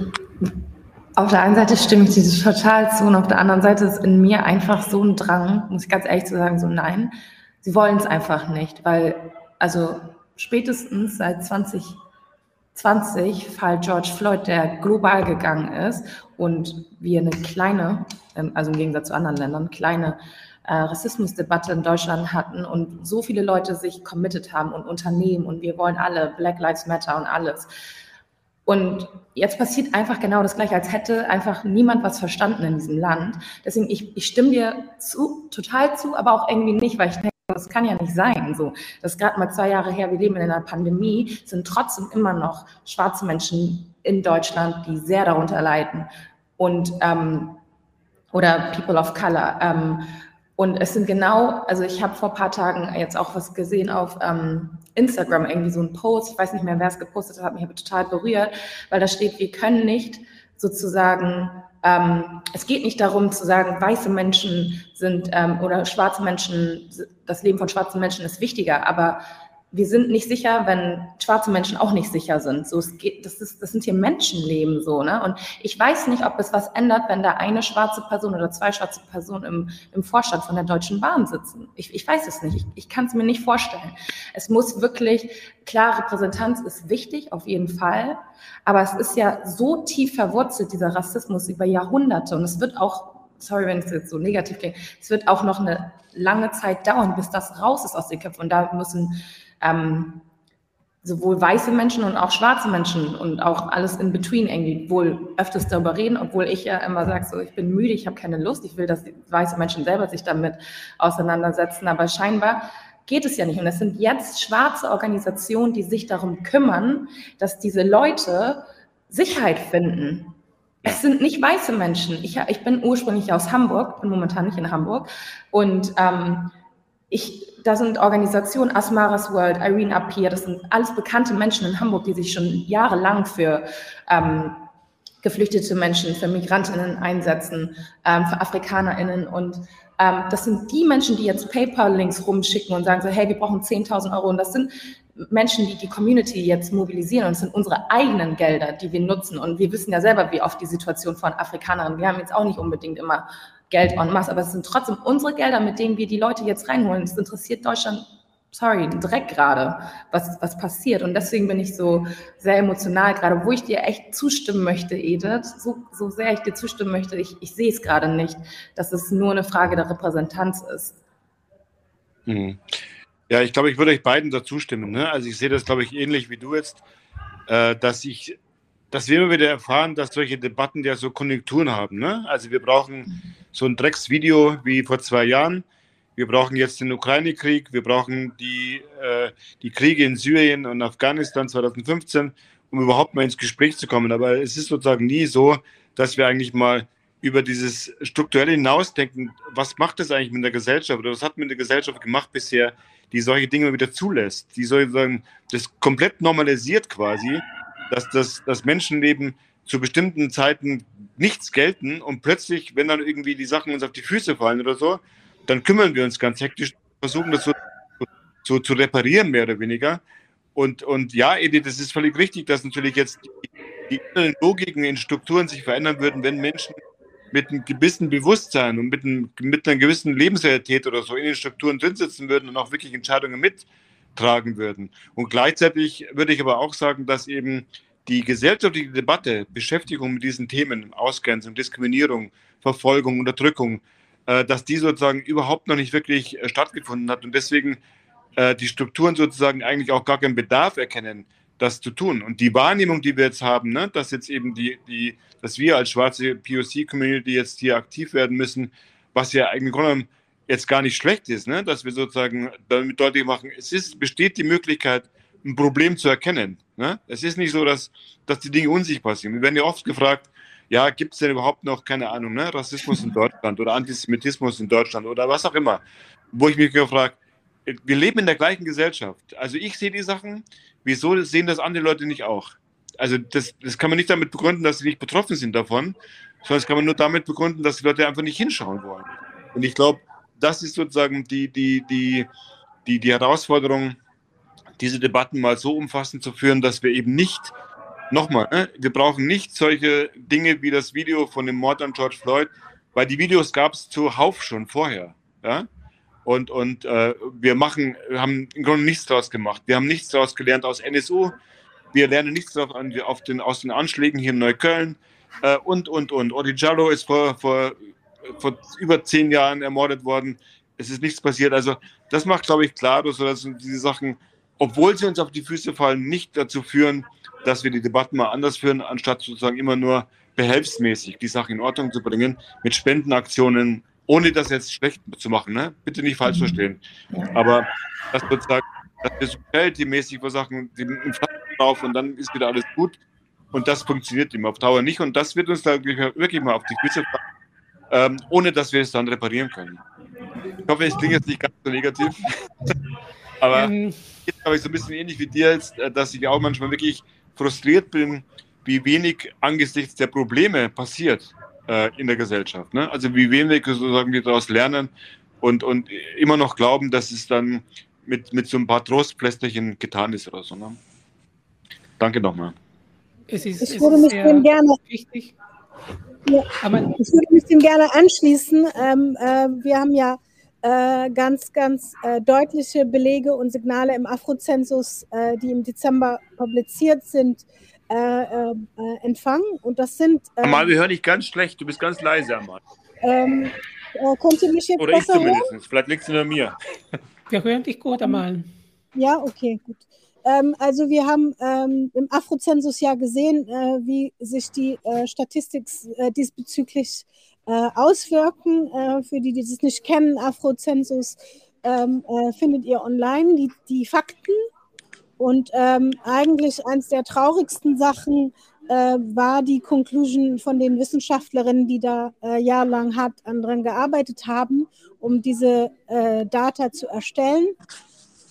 auf der einen Seite stimme ich dir total zu und auf der anderen Seite ist in mir einfach so ein Drang, muss ich ganz ehrlich zu sagen, so nein, sie wollen es einfach nicht, weil also spätestens seit 2020 Fall George Floyd, der global gegangen ist und wir eine kleine, ähm, also im Gegensatz zu anderen Ländern, kleine äh, Rassismusdebatte in Deutschland hatten und so viele Leute sich committed haben und Unternehmen und wir wollen alle Black Lives Matter und alles und jetzt passiert einfach genau das Gleiche, als hätte einfach niemand was verstanden in diesem Land. Deswegen, ich, ich stimme dir zu, total zu, aber auch irgendwie nicht, weil ich denke, das kann ja nicht sein. So, das ist gerade mal zwei Jahre her, wir leben in einer Pandemie, sind trotzdem immer noch schwarze Menschen in Deutschland, die sehr darunter leiden. Und ähm, oder People of Color. Ähm, und es sind genau, also ich habe vor ein paar Tagen jetzt auch was gesehen auf ähm, Instagram, irgendwie so ein Post, ich weiß nicht mehr, wer es gepostet hat, mich aber total berührt, weil da steht, wir können nicht sozusagen, ähm, es geht nicht darum zu sagen, weiße Menschen sind ähm, oder schwarze Menschen, das Leben von schwarzen Menschen ist wichtiger, aber wir sind nicht sicher, wenn schwarze Menschen auch nicht sicher sind. So, es geht, das, ist, das sind hier Menschenleben so, ne? Und ich weiß nicht, ob es was ändert, wenn da eine schwarze Person oder zwei schwarze Personen im, im Vorstand von der Deutschen Bahn sitzen. Ich, ich weiß es nicht. Ich, ich kann es mir nicht vorstellen. Es muss wirklich, klar, Repräsentanz ist wichtig, auf jeden Fall. Aber es ist ja so tief verwurzelt, dieser Rassismus über Jahrhunderte. Und es wird auch sorry, wenn es jetzt so negativ klingt, es wird auch noch eine lange Zeit dauern, bis das raus ist aus den Köpfen. Und da müssen ähm, sowohl weiße Menschen und auch schwarze Menschen und auch alles in between irgendwie wohl öfters darüber reden, obwohl ich ja immer sage, so ich bin müde, ich habe keine Lust, ich will, dass weiße Menschen selber sich damit auseinandersetzen, aber scheinbar geht es ja nicht. Und es sind jetzt schwarze Organisationen, die sich darum kümmern, dass diese Leute Sicherheit finden. Es sind nicht weiße Menschen. Ich, ich bin ursprünglich aus Hamburg, bin momentan nicht in Hamburg und ähm, ich, da sind Organisationen, Asmaras World, Irene Appiah, das sind alles bekannte Menschen in Hamburg, die sich schon jahrelang für ähm, geflüchtete Menschen, für Migrantinnen einsetzen, ähm, für Afrikanerinnen. Und ähm, das sind die Menschen, die jetzt PayPal-Links rumschicken und sagen so, hey, wir brauchen 10.000 Euro. Und das sind Menschen, die die Community jetzt mobilisieren. Und es sind unsere eigenen Gelder, die wir nutzen. Und wir wissen ja selber, wie oft die Situation von Afrikanerinnen, wir haben jetzt auch nicht unbedingt immer Geld en masse, aber es sind trotzdem unsere Gelder, mit denen wir die Leute jetzt reinholen. Es interessiert Deutschland, sorry, direkt gerade, was, was passiert. Und deswegen bin ich so sehr emotional gerade, wo ich dir echt zustimmen möchte, Edith, so, so sehr ich dir zustimmen möchte, ich, ich sehe es gerade nicht, dass es nur eine Frage der Repräsentanz ist. Mhm. Ja, ich glaube, ich würde euch beiden dazu stimmen. Ne? Also ich sehe das, glaube ich, ähnlich wie du jetzt, äh, dass ich dass wir immer wieder erfahren, dass solche Debatten ja so Konjunkturen haben. Ne? Also wir brauchen so ein Drecksvideo wie vor zwei Jahren. Wir brauchen jetzt den Ukraine-Krieg. Wir brauchen die, äh, die Kriege in Syrien und Afghanistan 2015, um überhaupt mal ins Gespräch zu kommen. Aber es ist sozusagen nie so, dass wir eigentlich mal über dieses strukturelle hinausdenken, was macht das eigentlich mit der Gesellschaft oder was hat mit der Gesellschaft gemacht bisher, die solche Dinge wieder zulässt, die sozusagen das komplett normalisiert quasi dass das, das Menschenleben zu bestimmten Zeiten nichts gelten und plötzlich, wenn dann irgendwie die Sachen uns auf die Füße fallen oder so, dann kümmern wir uns ganz hektisch, versuchen das so, so zu reparieren, mehr oder weniger. Und, und ja, Edith, das ist völlig richtig, dass natürlich jetzt die, die Logiken in Strukturen sich verändern würden, wenn Menschen mit einem gewissen Bewusstsein und mit, einem, mit einer gewissen Lebensrealität oder so in den Strukturen drin sitzen würden und auch wirklich Entscheidungen mit tragen würden. Und gleichzeitig würde ich aber auch sagen, dass eben die gesellschaftliche Debatte, Beschäftigung mit diesen Themen, Ausgrenzung, Diskriminierung, Verfolgung, Unterdrückung, äh, dass die sozusagen überhaupt noch nicht wirklich äh, stattgefunden hat und deswegen äh, die Strukturen sozusagen eigentlich auch gar keinen Bedarf erkennen, das zu tun. Und die Wahrnehmung, die wir jetzt haben, ne, dass jetzt eben die, die, dass wir als schwarze POC-Community jetzt hier aktiv werden müssen, was ja eigentlich jetzt gar nicht schlecht ist, ne? dass wir sozusagen damit deutlich machen, es ist, besteht die Möglichkeit, ein Problem zu erkennen. Ne? Es ist nicht so, dass, dass die Dinge unsichtbar sind. Wir werden ja oft gefragt, ja, gibt es denn überhaupt noch, keine Ahnung, ne, Rassismus in Deutschland oder Antisemitismus in Deutschland oder was auch immer, wo ich mich gefragt, wir leben in der gleichen Gesellschaft. Also ich sehe die Sachen, wieso sehen das andere Leute nicht auch? Also das, das kann man nicht damit begründen, dass sie nicht betroffen sind davon, sondern das kann man nur damit begründen, dass die Leute einfach nicht hinschauen wollen. Und ich glaube, das ist sozusagen die, die, die, die, die Herausforderung, diese Debatten mal so umfassend zu führen, dass wir eben nicht, nochmal, ne, wir brauchen nicht solche Dinge wie das Video von dem Mord an George Floyd, weil die Videos gab es zuhauf schon vorher. Ja? Und, und äh, wir machen, haben im Grunde nichts daraus gemacht. Wir haben nichts daraus gelernt aus NSU. Wir lernen nichts darauf auf den, aus den Anschlägen hier in Neukölln. Äh, und, und, und. Odi Jallo ist vor, vor vor über zehn Jahren ermordet worden. Es ist nichts passiert. Also das macht, glaube ich, klar, dass diese Sachen, obwohl sie uns auf die Füße fallen, nicht dazu führen, dass wir die Debatten mal anders führen, anstatt sozusagen immer nur behelfsmäßig die Sachen in Ordnung zu bringen, mit Spendenaktionen, ohne das jetzt schlecht zu machen. Ne? Bitte nicht falsch mhm. verstehen. Aber das sozusagen, dass wir so mäßig versachen, den drauf und dann ist wieder alles gut. Und das funktioniert immer auf Dauer nicht. Und das wird uns da wirklich mal auf die Füße fallen ähm, ohne dass wir es dann reparieren können. Ich hoffe, es klingt jetzt nicht ganz so negativ. Aber ähm. jetzt habe ich so ein bisschen ähnlich wie dir jetzt, äh, dass ich auch manchmal wirklich frustriert bin, wie wenig angesichts der Probleme passiert äh, in der Gesellschaft. Ne? Also wie wenig sozusagen wir daraus lernen und, und immer noch glauben, dass es dann mit, mit so ein paar Trostplästerchen getan ist oder so. Ne? Danke nochmal. Es ist, ich würde mich dem gerne wichtig. Ja, ich würde mich dem gerne anschließen. Ähm, äh, wir haben ja äh, ganz, ganz äh, deutliche Belege und Signale im Afrozensus, äh, die im Dezember publiziert sind, äh, äh, empfangen. Und das sind. Amal, wir hören dich ganz schlecht. Du bist ganz leise, Amal. Ähm, könnt ihr mich jetzt Oder ich zumindest. Hören? Vielleicht liegt es nur mir. Wir hören dich gut, Amal. Ja, okay, gut. Ähm, also wir haben ähm, im Afrozensus ja gesehen, äh, wie sich die äh, Statistik äh, diesbezüglich äh, auswirken. Äh, für die, die das nicht kennen, Afrozensus ähm, äh, findet ihr online die, die Fakten. Und ähm, eigentlich eines der traurigsten Sachen war die Conclusion von den Wissenschaftlerinnen, die da jahrelang hart daran gearbeitet haben, um diese Data zu erstellen,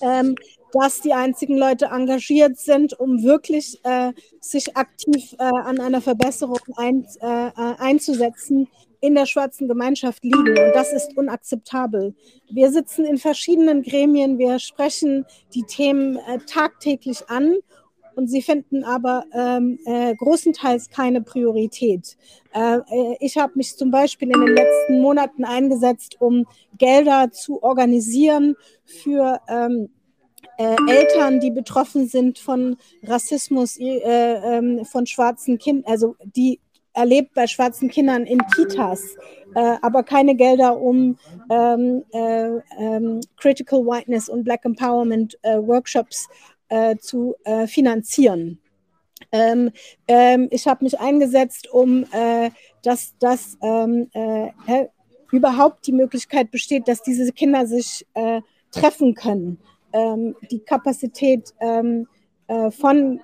ähm, dass die einzigen Leute engagiert sind, um wirklich äh, sich aktiv äh, an einer Verbesserung ein, äh, einzusetzen, in der schwarzen Gemeinschaft liegen. Und das ist unakzeptabel. Wir sitzen in verschiedenen Gremien, wir sprechen die Themen äh, tagtäglich an und sie finden aber ähm, äh, großenteils keine Priorität. Äh, äh ich habe mich zum Beispiel in den letzten Monaten eingesetzt, um Gelder zu organisieren für ähm, äh, Eltern, die betroffen sind von Rassismus äh, äh, von schwarzen Kindern, also die erlebt bei schwarzen Kindern in Kitas, äh, aber keine Gelder, um ähm, äh, ähm, Critical Whiteness und Black Empowerment äh, Workshops äh, zu äh, finanzieren. Ähm, ähm, ich habe mich eingesetzt, um äh, dass, dass ähm, überhaupt die Möglichkeit besteht, dass diese Kinder sich treffen können. Ähm, die Kapazität ähm, von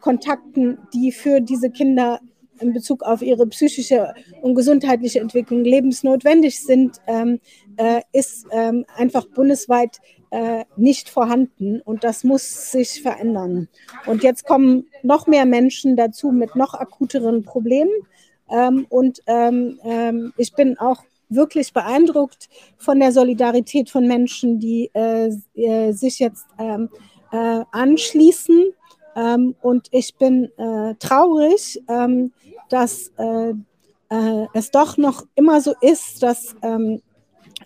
Kontakten, die für diese Kinder in Bezug auf ihre psychische und gesundheitliche Entwicklung lebensnotwendig sind, ähm, äh, ist einfach bundesweit äh, nicht vorhanden und das muss sich verändern. Und jetzt kommen noch mehr Menschen dazu mit noch akuteren Problemen und ich bin auch wirklich beeindruckt von der Solidarität von Menschen, die äh, äh sich jetzt ähm, äh, anschließen. Ähm, und ich bin äh, traurig, ähm, dass äh, äh, es doch noch immer so ist, dass ähm,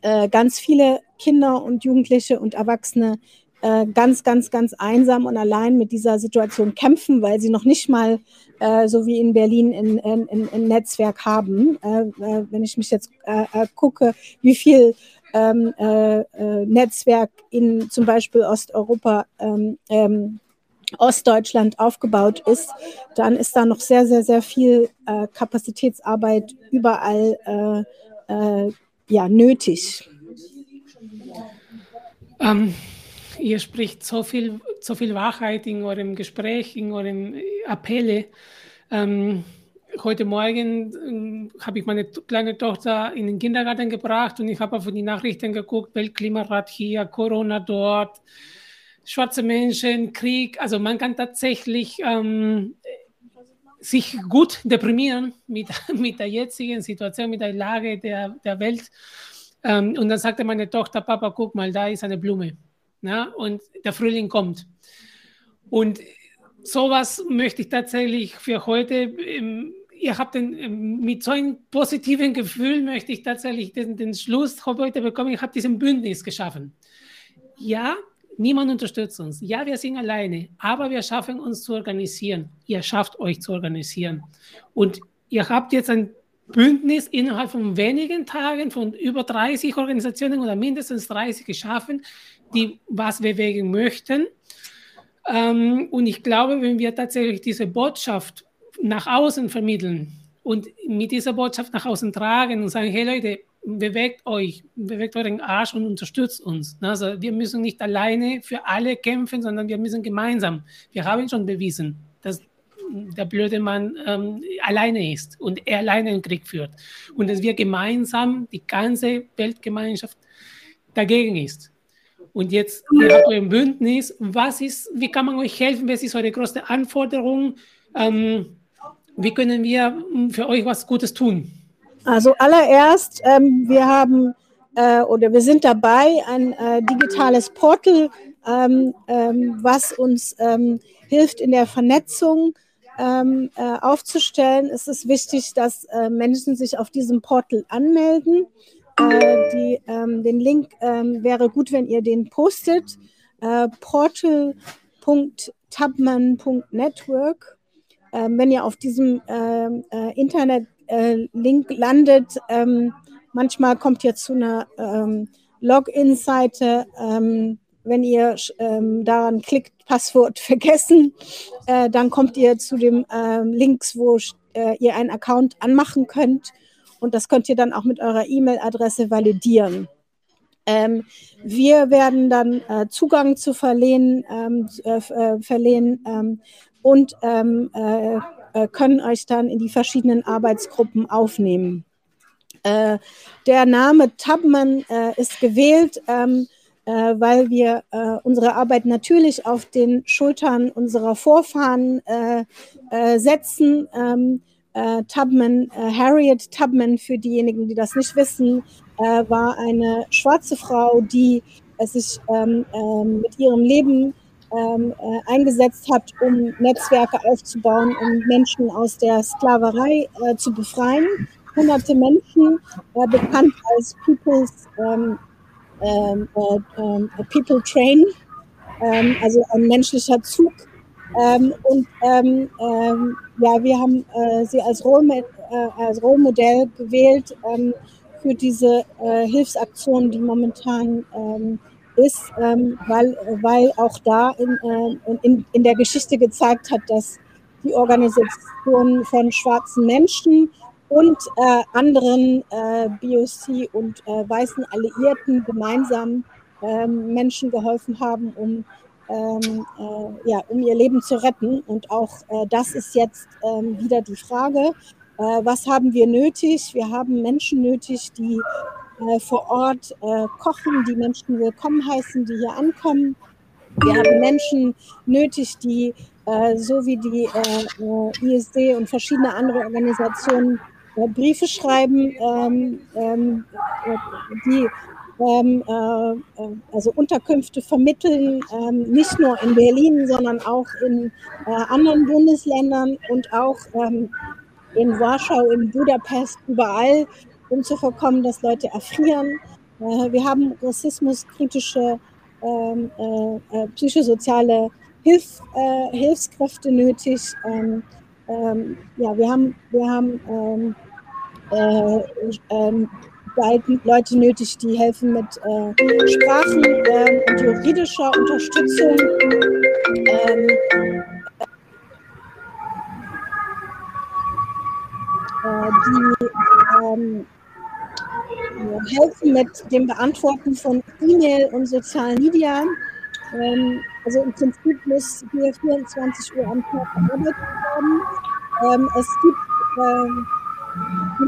äh, ganz viele Kinder und Jugendliche und Erwachsene äh, ganz, ganz, ganz einsam und allein mit dieser Situation kämpfen, weil sie noch nicht mal äh, so wie in Berlin ein Netzwerk haben. wenn ich mich jetzt gucke, wie viel ähm, Netzwerk in zum Beispiel Osteuropa ähm, ähm, Ostdeutschland aufgebaut ist, dann ist da noch sehr, sehr, sehr viel äh, Kapazitätsarbeit überall äh, äh, ja, nötig. Ähm, ihr spricht so viel, so viel Wahrheit in eurem Gespräch, in eurem Appelle. Ähm, heute Morgen äh, habe ich meine kleine Tochter in den Kindergarten gebracht und ich habe auf die Nachrichten geguckt, Weltklimarat hier, Corona dort schwarze Menschen, Krieg. Also man kann tatsächlich ähm, sich gut deprimieren mit, mit der jetzigen Situation, mit der Lage der, der Welt. Ähm, und dann sagte meine Tochter, Papa, guck mal, da ist eine Blume. Ja? Und der Frühling kommt. Und sowas möchte ich tatsächlich für heute. Ähm, ihr habt den, ähm, mit so einem positiven Gefühl möchte ich tatsächlich den, den Schluss heute bekommen. Ich habe diesen Bündnis geschaffen. Ja, Niemand unterstützt uns. Ja, wir sind alleine, aber wir schaffen uns zu organisieren. Ihr schafft euch zu organisieren. Und ihr habt jetzt ein Bündnis innerhalb von wenigen Tagen von über 30 Organisationen oder mindestens 30 geschaffen, die was bewegen möchten. Ähm, und ich glaube, wenn wir tatsächlich diese Botschaft nach außen vermitteln und mit dieser Botschaft nach außen tragen und sagen, hey Leute, bewegt euch, bewegt euren Arsch und unterstützt uns. Also wir müssen nicht alleine für alle kämpfen, sondern wir müssen gemeinsam. Wir haben schon bewiesen, dass der blöde Mann ähm, alleine ist und er alleine einen Krieg führt. Und dass wir gemeinsam, die ganze Weltgemeinschaft dagegen ist. Und jetzt, ihr habt Bündnis. Was ist, wie kann man euch helfen? Was ist eure größte Anforderung? Ähm, wie können wir für euch was Gutes tun? Also allererst, ähm, wir haben äh, oder wir sind dabei, ein äh, digitales Portal, ähm, ähm, was uns ähm, hilft in der Vernetzung ähm, äh, aufzustellen. Es ist wichtig, dass äh, Menschen sich auf diesem Portal anmelden. Äh, die, ähm, den Link wäre gut, wenn ihr den postet. Äh, portal.tabman.network. wenn ihr auf diesem Internet äh, Link landet. Ähm, manchmal kommt ihr zu einer ähm, Login-Seite. Wenn ihr ähm, daran klickt, Passwort vergessen, äh, dann kommt ihr zu dem äh, Links, wo äh, ihr einen Account anmachen könnt. Und das könnt ihr dann auch mit eurer E-Mail-Adresse validieren. Ähm, wir werden dann äh, Zugang zu verlehen, ähm, äh, äh verlehen ähm, und ähm, äh, äh, können euch dann in die verschiedenen Arbeitsgruppen aufnehmen. Der Name Tubman ist gewählt, ähm, äh, weil wir äh, unsere Arbeit natürlich auf den Schultern unserer Vorfahren äh, setzen. Ähm, Tubman, Harriet Tubman, für diejenigen, die das nicht wissen, war eine schwarze Frau, die sich ähm, ähm, mit ihrem Leben ähm, äh, eingesetzt hat, um Netzwerke aufzubauen, um Menschen aus der Sklaverei äh, zu befreien. Hunderte Menschen, äh, bekannt als People's ähm, ähm äh, ähm, People Train, ähm, also ein menschlicher Zug. und ja, wir haben äh, sie als, Rollme äh, als Rollmodell gewählt für diese Hilfsaktionen, die momentan ist, ähm, weil, weil auch da in, äh, in, in der Geschichte gezeigt hat, dass die Organisation von schwarzen Menschen und äh, anderen äh, BOC und äh, weißen Alliierten gemeinsam ähm, Menschen geholfen haben, um, ähm, äh, ja, um ihr Leben zu retten. Und auch äh, das ist jetzt ähm, wieder die Frage, was haben wir nötig? Wir haben Menschen nötig, die äh, vor Ort äh, kochen, die Menschen willkommen heißen, die hier ankommen. Wir haben Menschen nötig, die äh, so wie die ISD und verschiedene andere Organisationen Briefe schreiben, ähm, ähm, die ähm, also Unterkünfte vermitteln, nicht nur in Berlin, sondern auch in anderen Bundesländern und auch in Warschau, in Budapest, überall um zu vorkommen, dass Leute erfrieren. Äh, wir haben rassismuskritische ähm, äh, äh, psychosoziale Hilf, äh, Hilfskräfte nötig. Ähm, ähm, ja, wir haben, wir haben ähm, äh, ähm, Leute nötig, die helfen mit äh, Sprachen ähm, und juridischer Unterstützung. die helfen mit dem Beantworten von E-Mail und sozialen Medien. Ähm, also im Prinzip muss hier 24 Uhr am Tag gearbeitet werden. Ähm, es gibt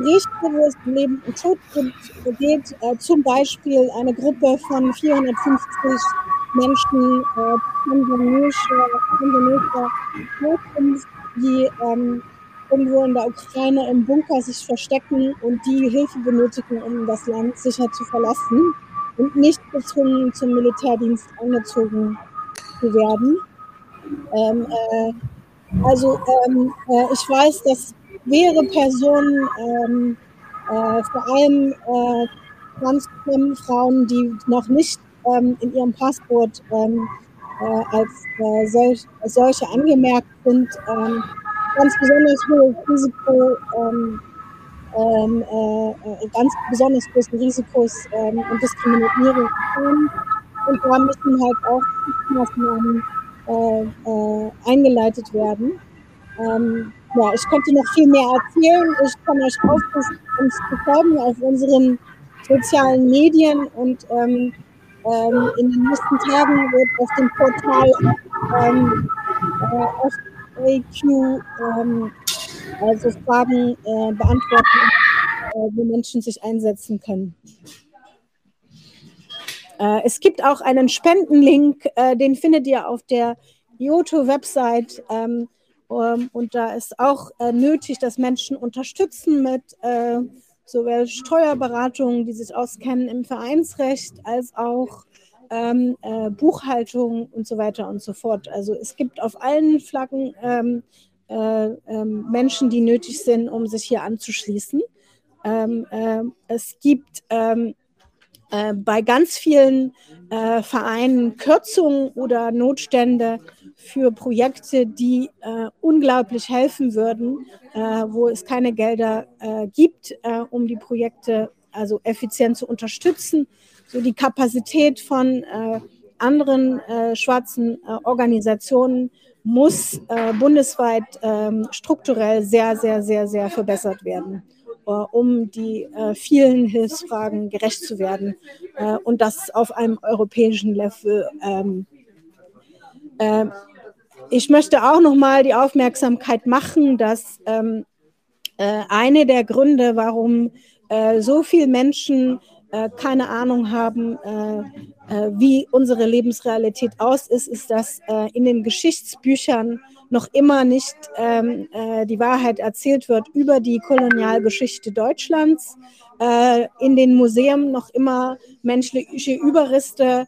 es um Leben und Tod geht, äh, zum Beispiel eine Gruppe von 450 Menschen äh, tansanischer Herkunft, die ähm, irgendwo in der Ukraine im Bunker sich verstecken und die Hilfe benötigen, um das Land sicher zu verlassen und nicht gezwungen zum Militärdienst angezogen zu werden. Ähm, äh, also ähm, äh, ich weiß, dass mehrere Personen, ähm, äh, vor allem äh, transfemme Frauen, die noch nicht ähm, in ihrem Passport ähm, äh, als äh, solch, solche angemerkt sind, ähm, ganz besonders hohes Risiko, ähm, ähm, äh, äh, ganz besonders großen Risikos ähm, und Diskriminierung haben. Und da müssen halt auch Maßnahmen äh, äh, eingeleitet werden. Ähm, ja, ich könnte noch viel mehr erzählen. Ich kann euch aufrufen, uns zu folgen auf unseren sozialen Medien und ähm, ähm, in den nächsten Tagen wird auf dem Portal ähm, äh, FAQ, ähm, also Fragen äh, beantworten, äh, wo Menschen sich einsetzen können. Äh, es gibt auch einen Spendenlink, äh, den findet ihr auf der IOTO-Website. Ähm, ähm, und da ist auch äh, nötig, dass Menschen unterstützen mit äh, sowohl Steuerberatungen, die sich auskennen im Vereinsrecht, als auch ähm, äh, Buchhaltung und so weiter und so fort. Also es gibt auf allen Flaggen ähm, äh, ähm, Menschen, die nötig sind, um sich hier anzuschließen. Ähm, äh, es gibt ähm, äh, bei ganz vielen äh, Vereinen Kürzungen oder Notstände für Projekte, die äh, unglaublich helfen würden, wo es keine Gelder gibt, um die Projekte also effizient zu unterstützen. So die Kapazität von äh, anderen äh, schwarzen äh, Organisationen muss äh, bundesweit ähm, strukturell sehr, sehr, sehr, sehr verbessert werden, äh, um die äh, vielen Hilfsfragen gerecht zu werden und das auf einem europäischen Level ähm, ich möchte auch noch mal die Aufmerksamkeit machen, dass ähm, äh, eine der Gründe, warum äh, so viele Menschen äh, keine Ahnung haben, äh, äh, wie unsere Lebensrealität aus ist, ist, dass äh, in den Geschichtsbüchern noch immer nicht ähm, die Wahrheit erzählt wird über die Kolonialgeschichte Deutschlands. in den Museen noch immer menschliche Überreste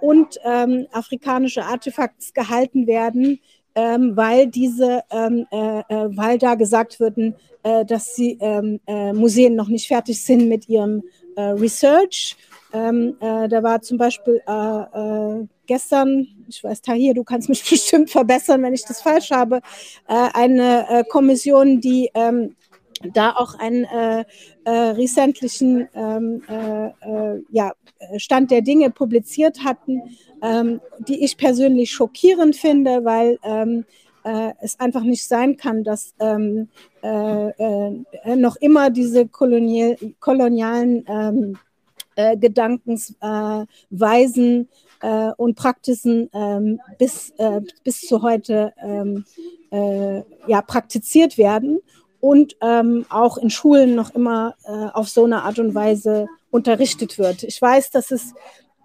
und ähm, afrikanische Artefakte gehalten werden, ähm, weil diese, ähm, äh, äh, weil da gesagt wird, äh, dass die ähm, äh, Museen noch nicht fertig sind mit ihrem äh, Research. Ähm, äh, da war zum Beispiel gestern, ich weiß, Tahir, du kannst mich bestimmt verbessern, wenn ich das falsch habe, eine Kommission, die ähm, da auch einen äh, äh, recentlichen ähm, äh, ja, Stand der Dinge publiziert hatten, ähm, die ich persönlich schockierend finde, weil ähm, äh, es einfach nicht sein kann, dass ähm, äh, äh, noch immer diese kolonial, kolonialen ähm, äh, Gedankensweisen äh, und Praktiken ähm, bis, äh, bis zu heute ja, praktiziert werden und ähm, auch in Schulen noch immer auf so eine Art und Weise unterrichtet wird. Ich weiß, dass es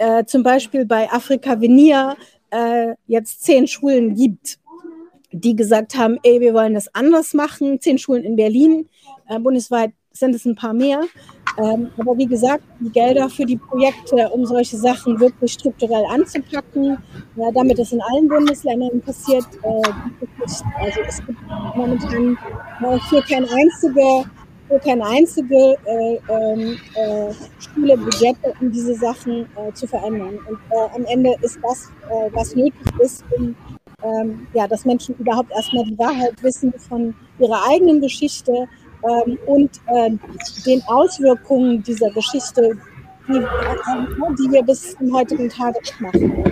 äh, zum Beispiel bei Afrika Venia äh, jetzt zehn Schulen gibt, die gesagt haben, ey, wir wollen das anders machen. Zehn Schulen in Berlin, äh, bundesweit sind es ein paar mehr. Ähm, aber wie gesagt, die Gelder für die Projekte, um solche Sachen wirklich strukturell anzupacken, ja, damit es in allen Bundesländern passiert, äh, also es gibt momentan für kein einzige wo keine einzige äh, ähm, äh, Schule Budgette, um diese Sachen äh, zu verändern. Und äh, am Ende ist das, äh, was nötig ist, um ähm, ja, dass Menschen überhaupt erstmal die Wahrheit wissen von ihrer eigenen Geschichte ähm, und äh, den Auswirkungen dieser Geschichte, die, die wir bis zum heutigen Tage machen.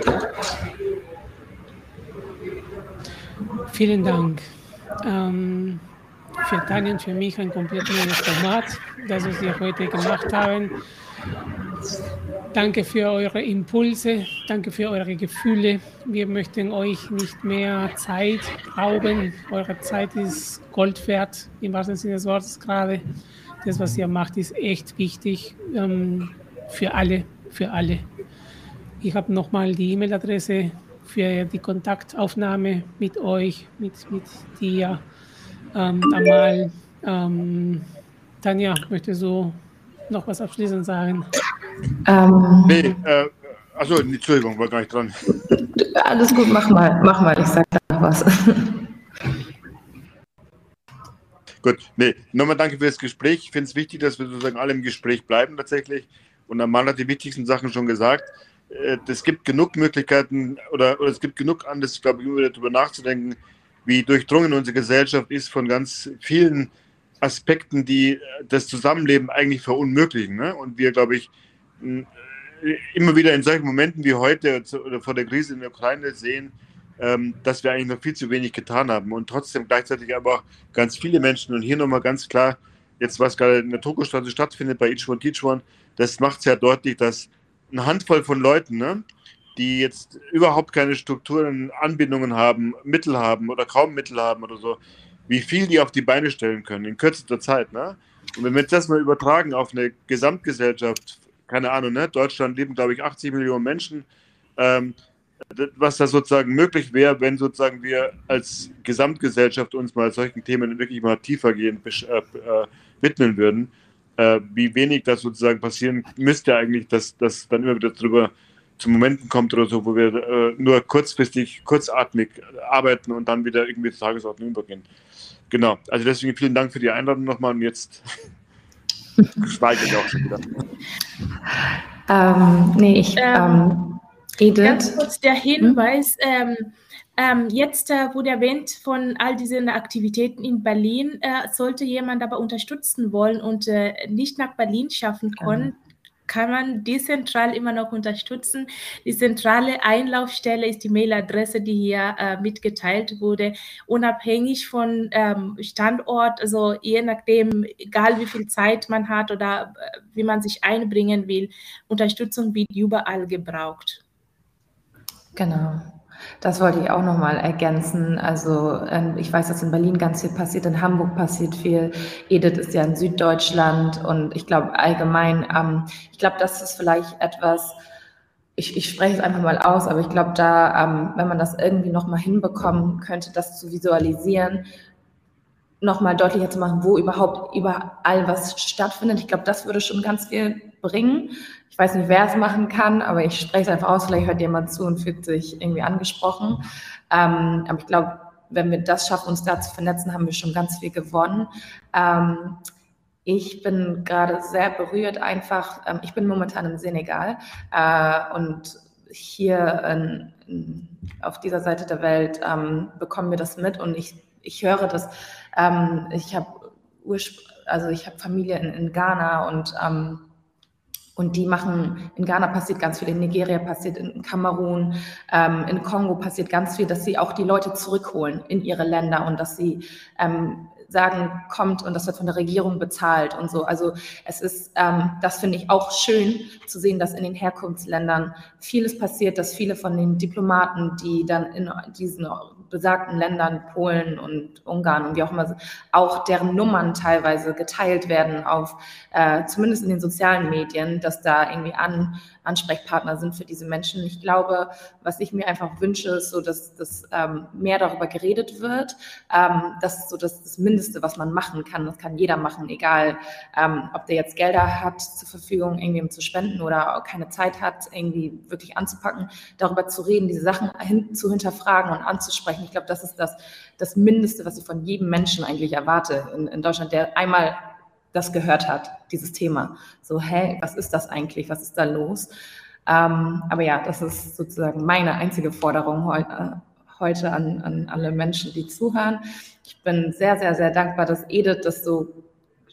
Vielen Dank. Ähm für Tanja für mich ein komplett neues Format, das wir heute gemacht haben. Danke für eure Impulse, danke für eure Gefühle. Wir möchten euch nicht mehr Zeit rauben. Eure Zeit ist Gold wert, im wahrsten Sinne des Wortes gerade. Das, was ihr macht, ist echt wichtig ähm, für alle, für alle. Ich habe nochmal die E-Mail-Adresse für die Kontaktaufnahme mit euch, mit, mit dir ähm, einmal, ähm, Tanja, möchtest du noch was abschließend sagen? Ähm, nee, äh, achso, Entschuldigung, war gar nicht dran. Alles gut, mach mal, mach mal, ich sag da noch was. Gut, nee, nochmal danke für das Gespräch. Ich finde es wichtig, dass wir sozusagen alle im Gespräch bleiben tatsächlich. Und Amal hat die wichtigsten Sachen schon gesagt. Äh, es gibt genug Möglichkeiten oder, oder es gibt genug an, das, glaube ich, darüber nachzudenken, wie durchdrungen unsere Gesellschaft ist von ganz vielen Aspekten, die das Zusammenleben eigentlich verunmöglichen. Ne? Und wir, glaube ich, immer wieder in solchen Momenten wie heute oder vor der Krise in der Ukraine sehen, ähm, dass wir eigentlich noch viel zu wenig getan haben und trotzdem gleichzeitig aber auch ganz viele Menschen und hier nochmal ganz klar, jetzt was gerade in der Tokostraße stattfindet bei Each One Teach One, das macht sehr deutlich, dass eine Handvoll von Leuten, ne, die jetzt überhaupt keine Strukturen, Anbindungen haben, Mittel haben oder kaum Mittel haben oder so, wie viel die auf die Beine stellen können in kürzester Zeit. Ne? Und wenn wir das mal übertragen auf eine Gesamtgesellschaft, keine Ahnung, ne? Deutschland leben, glaube ich, 80 Millionen Menschen, ähm, was da sozusagen möglich wäre, wenn sozusagen wir als Gesamtgesellschaft uns mal solchen Themen wirklich mal tiefergehend äh, äh, widmen würden, äh, wie wenig das sozusagen passieren müsste eigentlich, dass, dass dann immer wieder darüber zu Momenten kommt oder so, wo wir äh, nur kurzfristig, kurzatmig arbeiten und dann wieder irgendwie zur Tagesordnung übergehen. Genau, also deswegen vielen Dank für die Einladung nochmal und jetzt schweige ich auch schon wieder. Ähm, nee, ich ähm, ähm, Edith. Ganz kurz der Hinweis, hm? ähm, jetzt äh, wurde erwähnt von all diesen Aktivitäten in Berlin, äh, sollte jemand aber unterstützen wollen und äh, nicht nach Berlin schaffen können, kann man dezentral immer noch unterstützen. Die zentrale Einlaufstelle ist die Mailadresse, die hier äh, mitgeteilt wurde, unabhängig von ähm, Standort, also je nachdem, egal wie viel Zeit man hat oder äh, wie man sich einbringen will, Unterstützung wird überall gebraucht. Genau. Das wollte ich auch nochmal ergänzen. Also ähm, ich weiß, dass in Berlin ganz viel passiert, in Hamburg passiert viel. Edith ist ja in Süddeutschland und ich glaube allgemein, ähm, ich glaube, das ist vielleicht etwas, ich, ich spreche es einfach mal aus, aber ich glaube, da, ähm, wenn man das irgendwie nochmal hinbekommen könnte, das zu visualisieren, nochmal deutlicher zu machen, wo überhaupt überall was stattfindet. Ich glaube, das würde schon ganz viel bringen. Weiß nicht, wer es machen kann, aber ich spreche es einfach aus. Vielleicht hört jemand zu und fühlt sich irgendwie angesprochen. Ähm, aber ich glaube, wenn wir das schaffen, uns da zu vernetzen, haben wir schon ganz viel gewonnen. Ähm, ich bin gerade sehr berührt einfach. Ähm, ich bin momentan im Senegal äh, und hier in, in, auf dieser Seite der Welt ähm, bekommen wir das mit und ich, ich höre das. Ähm, ich habe also ich Familie in, in Ghana und ähm, und die machen, in Ghana passiert ganz viel, in Nigeria passiert, in Kamerun, ähm, in Kongo passiert ganz viel, dass sie auch die Leute zurückholen in ihre Länder und dass sie ähm, sagen, kommt und das wird von der Regierung bezahlt und so. Also es ist, ähm, das finde ich auch schön zu sehen, dass in den Herkunftsländern vieles passiert, dass viele von den Diplomaten, die dann in diesen besagten Ländern, Polen und Ungarn und wie auch immer, auch deren Nummern teilweise geteilt werden auf, äh, zumindest in den sozialen Medien, dass da irgendwie an, Ansprechpartner sind für diese Menschen. Ich glaube, was ich mir einfach wünsche, ist so, dass, dass ähm, mehr darüber geredet wird. Ähm, das ist so das, das Mindeste, was man machen kann. Das kann jeder machen, egal ähm, ob der jetzt Gelder hat zur Verfügung, irgendwie um zu spenden oder auch keine Zeit hat, irgendwie wirklich anzupacken, darüber zu reden, diese Sachen hin, zu hinterfragen und anzusprechen. Ich glaube, das ist das, das Mindeste, was ich von jedem Menschen eigentlich erwarte in, in Deutschland, der einmal das gehört hat, dieses Thema. So, hä, was ist das eigentlich? Was ist da los? Ähm, aber ja, das ist sozusagen meine einzige Forderung heu äh, heute an, an alle Menschen, die zuhören. Ich bin sehr, sehr, sehr dankbar, dass Edith das so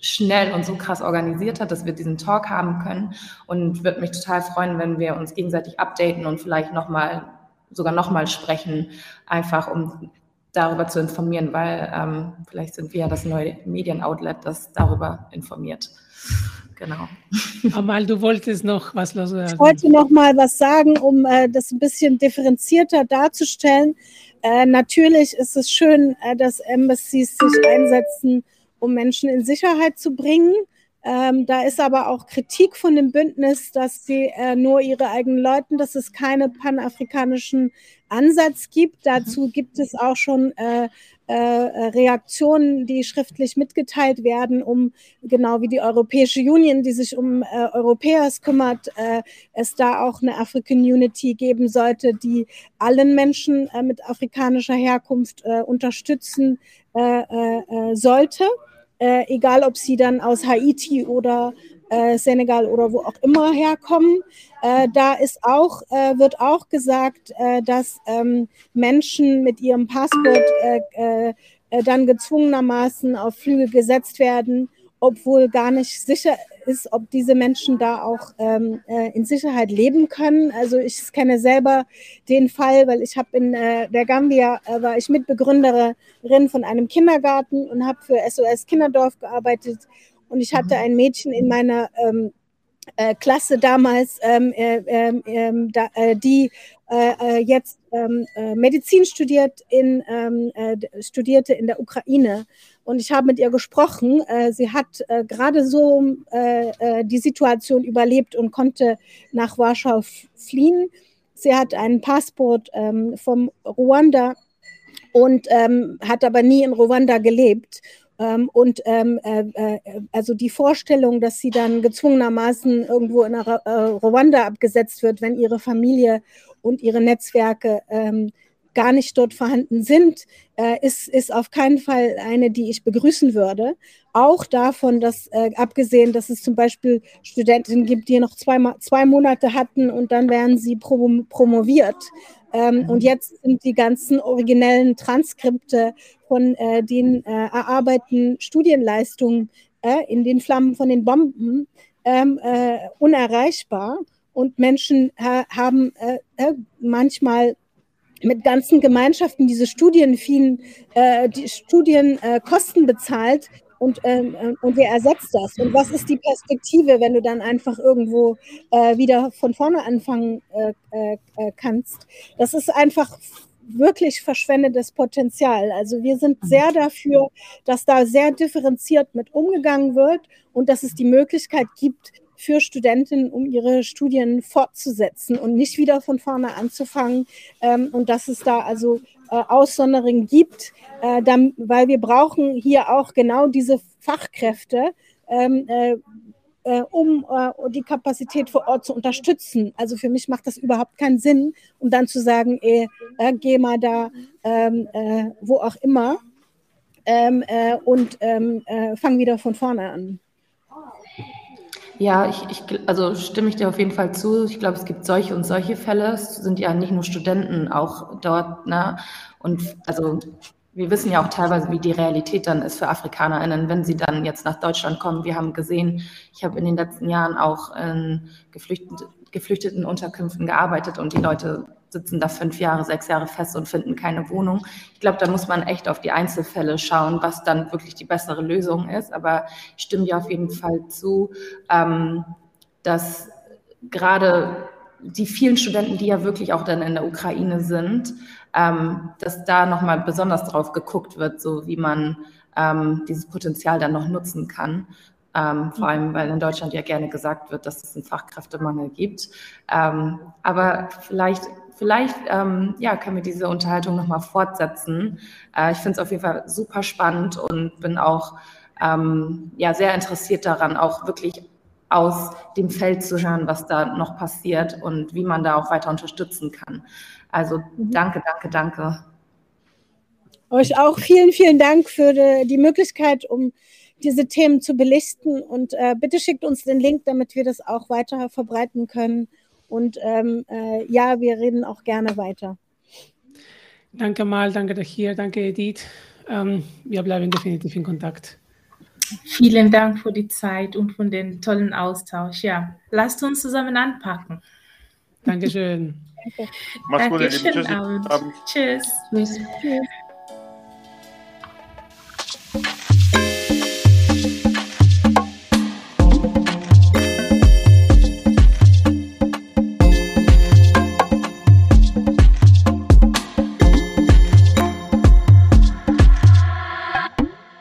schnell und so krass organisiert hat, dass wir diesen Talk haben können und würde mich total freuen, wenn wir uns gegenseitig updaten und vielleicht nochmal, sogar nochmal sprechen, einfach um darüber zu informieren, weil ähm, vielleicht sind wir ja das neue Medienoutlet, das darüber informiert. Genau. Amal, du wolltest noch was loswerden. Ich wollte noch mal was sagen, um äh, das ein bisschen differenzierter darzustellen. Äh, natürlich ist es schön, äh, dass Embassies sich einsetzen, um Menschen in Sicherheit zu bringen. Ähm, da ist aber auch Kritik von dem Bündnis, dass sie äh, nur ihre eigenen Leuten, dass es keine panafrikanischen Ansatz gibt. Dazu gibt es auch schon äh, äh, Reaktionen, die schriftlich mitgeteilt werden, um genau wie die Europäische Union, die sich um äh, Europäers kümmert, äh, es da auch eine African Unity geben sollte, die allen Menschen äh, mit afrikanischer Herkunft äh, unterstützen äh, äh, sollte äh, egal ob sie dann aus Haiti oder äh, Senegal oder wo auch immer herkommen. Äh, da ist auch, äh, wird auch gesagt, äh, dass ähm, Menschen mit ihrem Passport äh, dann gezwungenermaßen auf Flüge gesetzt werden, obwohl gar nicht sicher ist, ob diese Menschen da auch ähm, äh, in Sicherheit leben können. Also ich kenne selber den Fall, weil ich habe in äh, der Gambia, äh, war ich Mitbegründerin von einem Kindergarten und habe für SOS Kinderdorf gearbeitet. Und ich hatte mhm. ein Mädchen in meiner ähm, äh, Klasse damals, ähm, äh, ähm, ähm da, äh, die äh, jetzt ähm, Medizin studiert in, studierte in der Ukraine und ich habe mit ihr gesprochen. Äh, sie hat äh, gerade so äh, die Situation überlebt und konnte nach Warschau fliehen. Sie hat einen Passport ähm, vom Ruanda und ähm, hat aber nie in Ruanda gelebt. Ähm, und also die Vorstellung, dass sie dann gezwungenermaßen irgendwo in Ruanda abgesetzt wird, wenn ihre Familie und ihre Netzwerke gar nicht dort vorhanden sind, äh, ist, ist auf keinen Fall eine, die ich begrüßen würde. Auch davon, dass äh, abgesehen, dass es zum Beispiel Studentinnen gibt, die noch zwei, zwei Monate hatten und dann werden sie prom promoviert. Ähm, mhm. Und jetzt sind die ganzen originellen Transkripte von äh, den äh, erarbeiteten Studienleistungen äh, in den Flammen von den Bomben ähm, äh, unerreichbar. Und Menschen haben manchmal mit ganzen Gemeinschaften diese Studien, vielen, äh, die Studienkosten äh, bezahlt, und, ähm, äh, und wer ersetzt das? Und was ist die Perspektive, wenn du dann einfach irgendwo äh, wieder von vorne anfangen äh, äh, äh kannst? Das ist einfach wirklich verschwendetes Potenzial. Also wir sind mhm. sehr dafür, dass da sehr differenziert mit umgegangen wird und dass es die Möglichkeit gibt, für Studentinnen, um ihre Studien fortzusetzen und nicht wieder von vorne anzufangen. Ähm, und dass es da also äh, Aussonderungen gibt, äh, dann, weil wir brauchen hier auch genau diese Fachkräfte, ähm, äh, äh um äh, die Kapazität vor Ort zu unterstützen. Also für mich macht das überhaupt keinen Sinn, um dann zu sagen, ey, äh, geh mal da, ähm, wo auch immer, ähm, und ähm, fang wieder von vorne an. Ja, ich, ich, also stimme ich dir auf jeden Fall zu. Ich glaube, es gibt solche und solche Fälle. Es sind ja nicht nur Studenten auch dort. Ne? Und also wir wissen ja auch teilweise, wie die Realität dann ist für AfrikanerInnen, wenn sie dann jetzt nach Deutschland kommen. Wir haben gesehen, ich habe in den letzten Jahren auch in Geflüchteten, geflüchteten Unterkünften gearbeitet und die Leute sitzen da fünf Jahre, sechs Jahre fest und finden keine Wohnung. Ich glaube, da muss man echt auf die Einzelfälle schauen, was dann wirklich die bessere Lösung ist. Aber ich stimme dir auf jeden Fall zu, ähm, dass gerade die vielen Studenten, die ja wirklich auch dann in der Ukraine sind, ähm, dass da nochmal besonders drauf geguckt wird, so wie man ähm, dieses Potenzial dann noch nutzen kann. Ähm, vor allem, weil in Deutschland ja gerne gesagt wird, dass es einen Fachkräftemangel gibt. Ähm, aber vielleicht vielleicht ähm, ja, können wir diese Unterhaltung nochmal fortsetzen. Äh, ich finde es auf jeden Fall super spannend und bin auch ähm, ja, sehr interessiert daran, auch wirklich aus dem Feld zu hören, was da noch passiert und wie man da auch weiter unterstützen kann. Also mhm. danke, danke, danke. Euch auch vielen, vielen Dank für die, die Möglichkeit, um diese Themen zu belichten. Und äh, bitte schickt uns den Link, damit wir das auch weiter verbreiten können. Und ähm, äh, ja, wir reden auch gerne weiter. Danke mal, danke Dachir, danke Edith. Ähm, wir bleiben definitiv in Kontakt. Vielen Dank für die Zeit und für den tollen Austausch. Ja, lasst uns zusammen anpacken. Dankeschön. Mach's gut, ihr Lieben. Tschüss. Abend. Abend. Tschüss. Tschüss. Tschüss.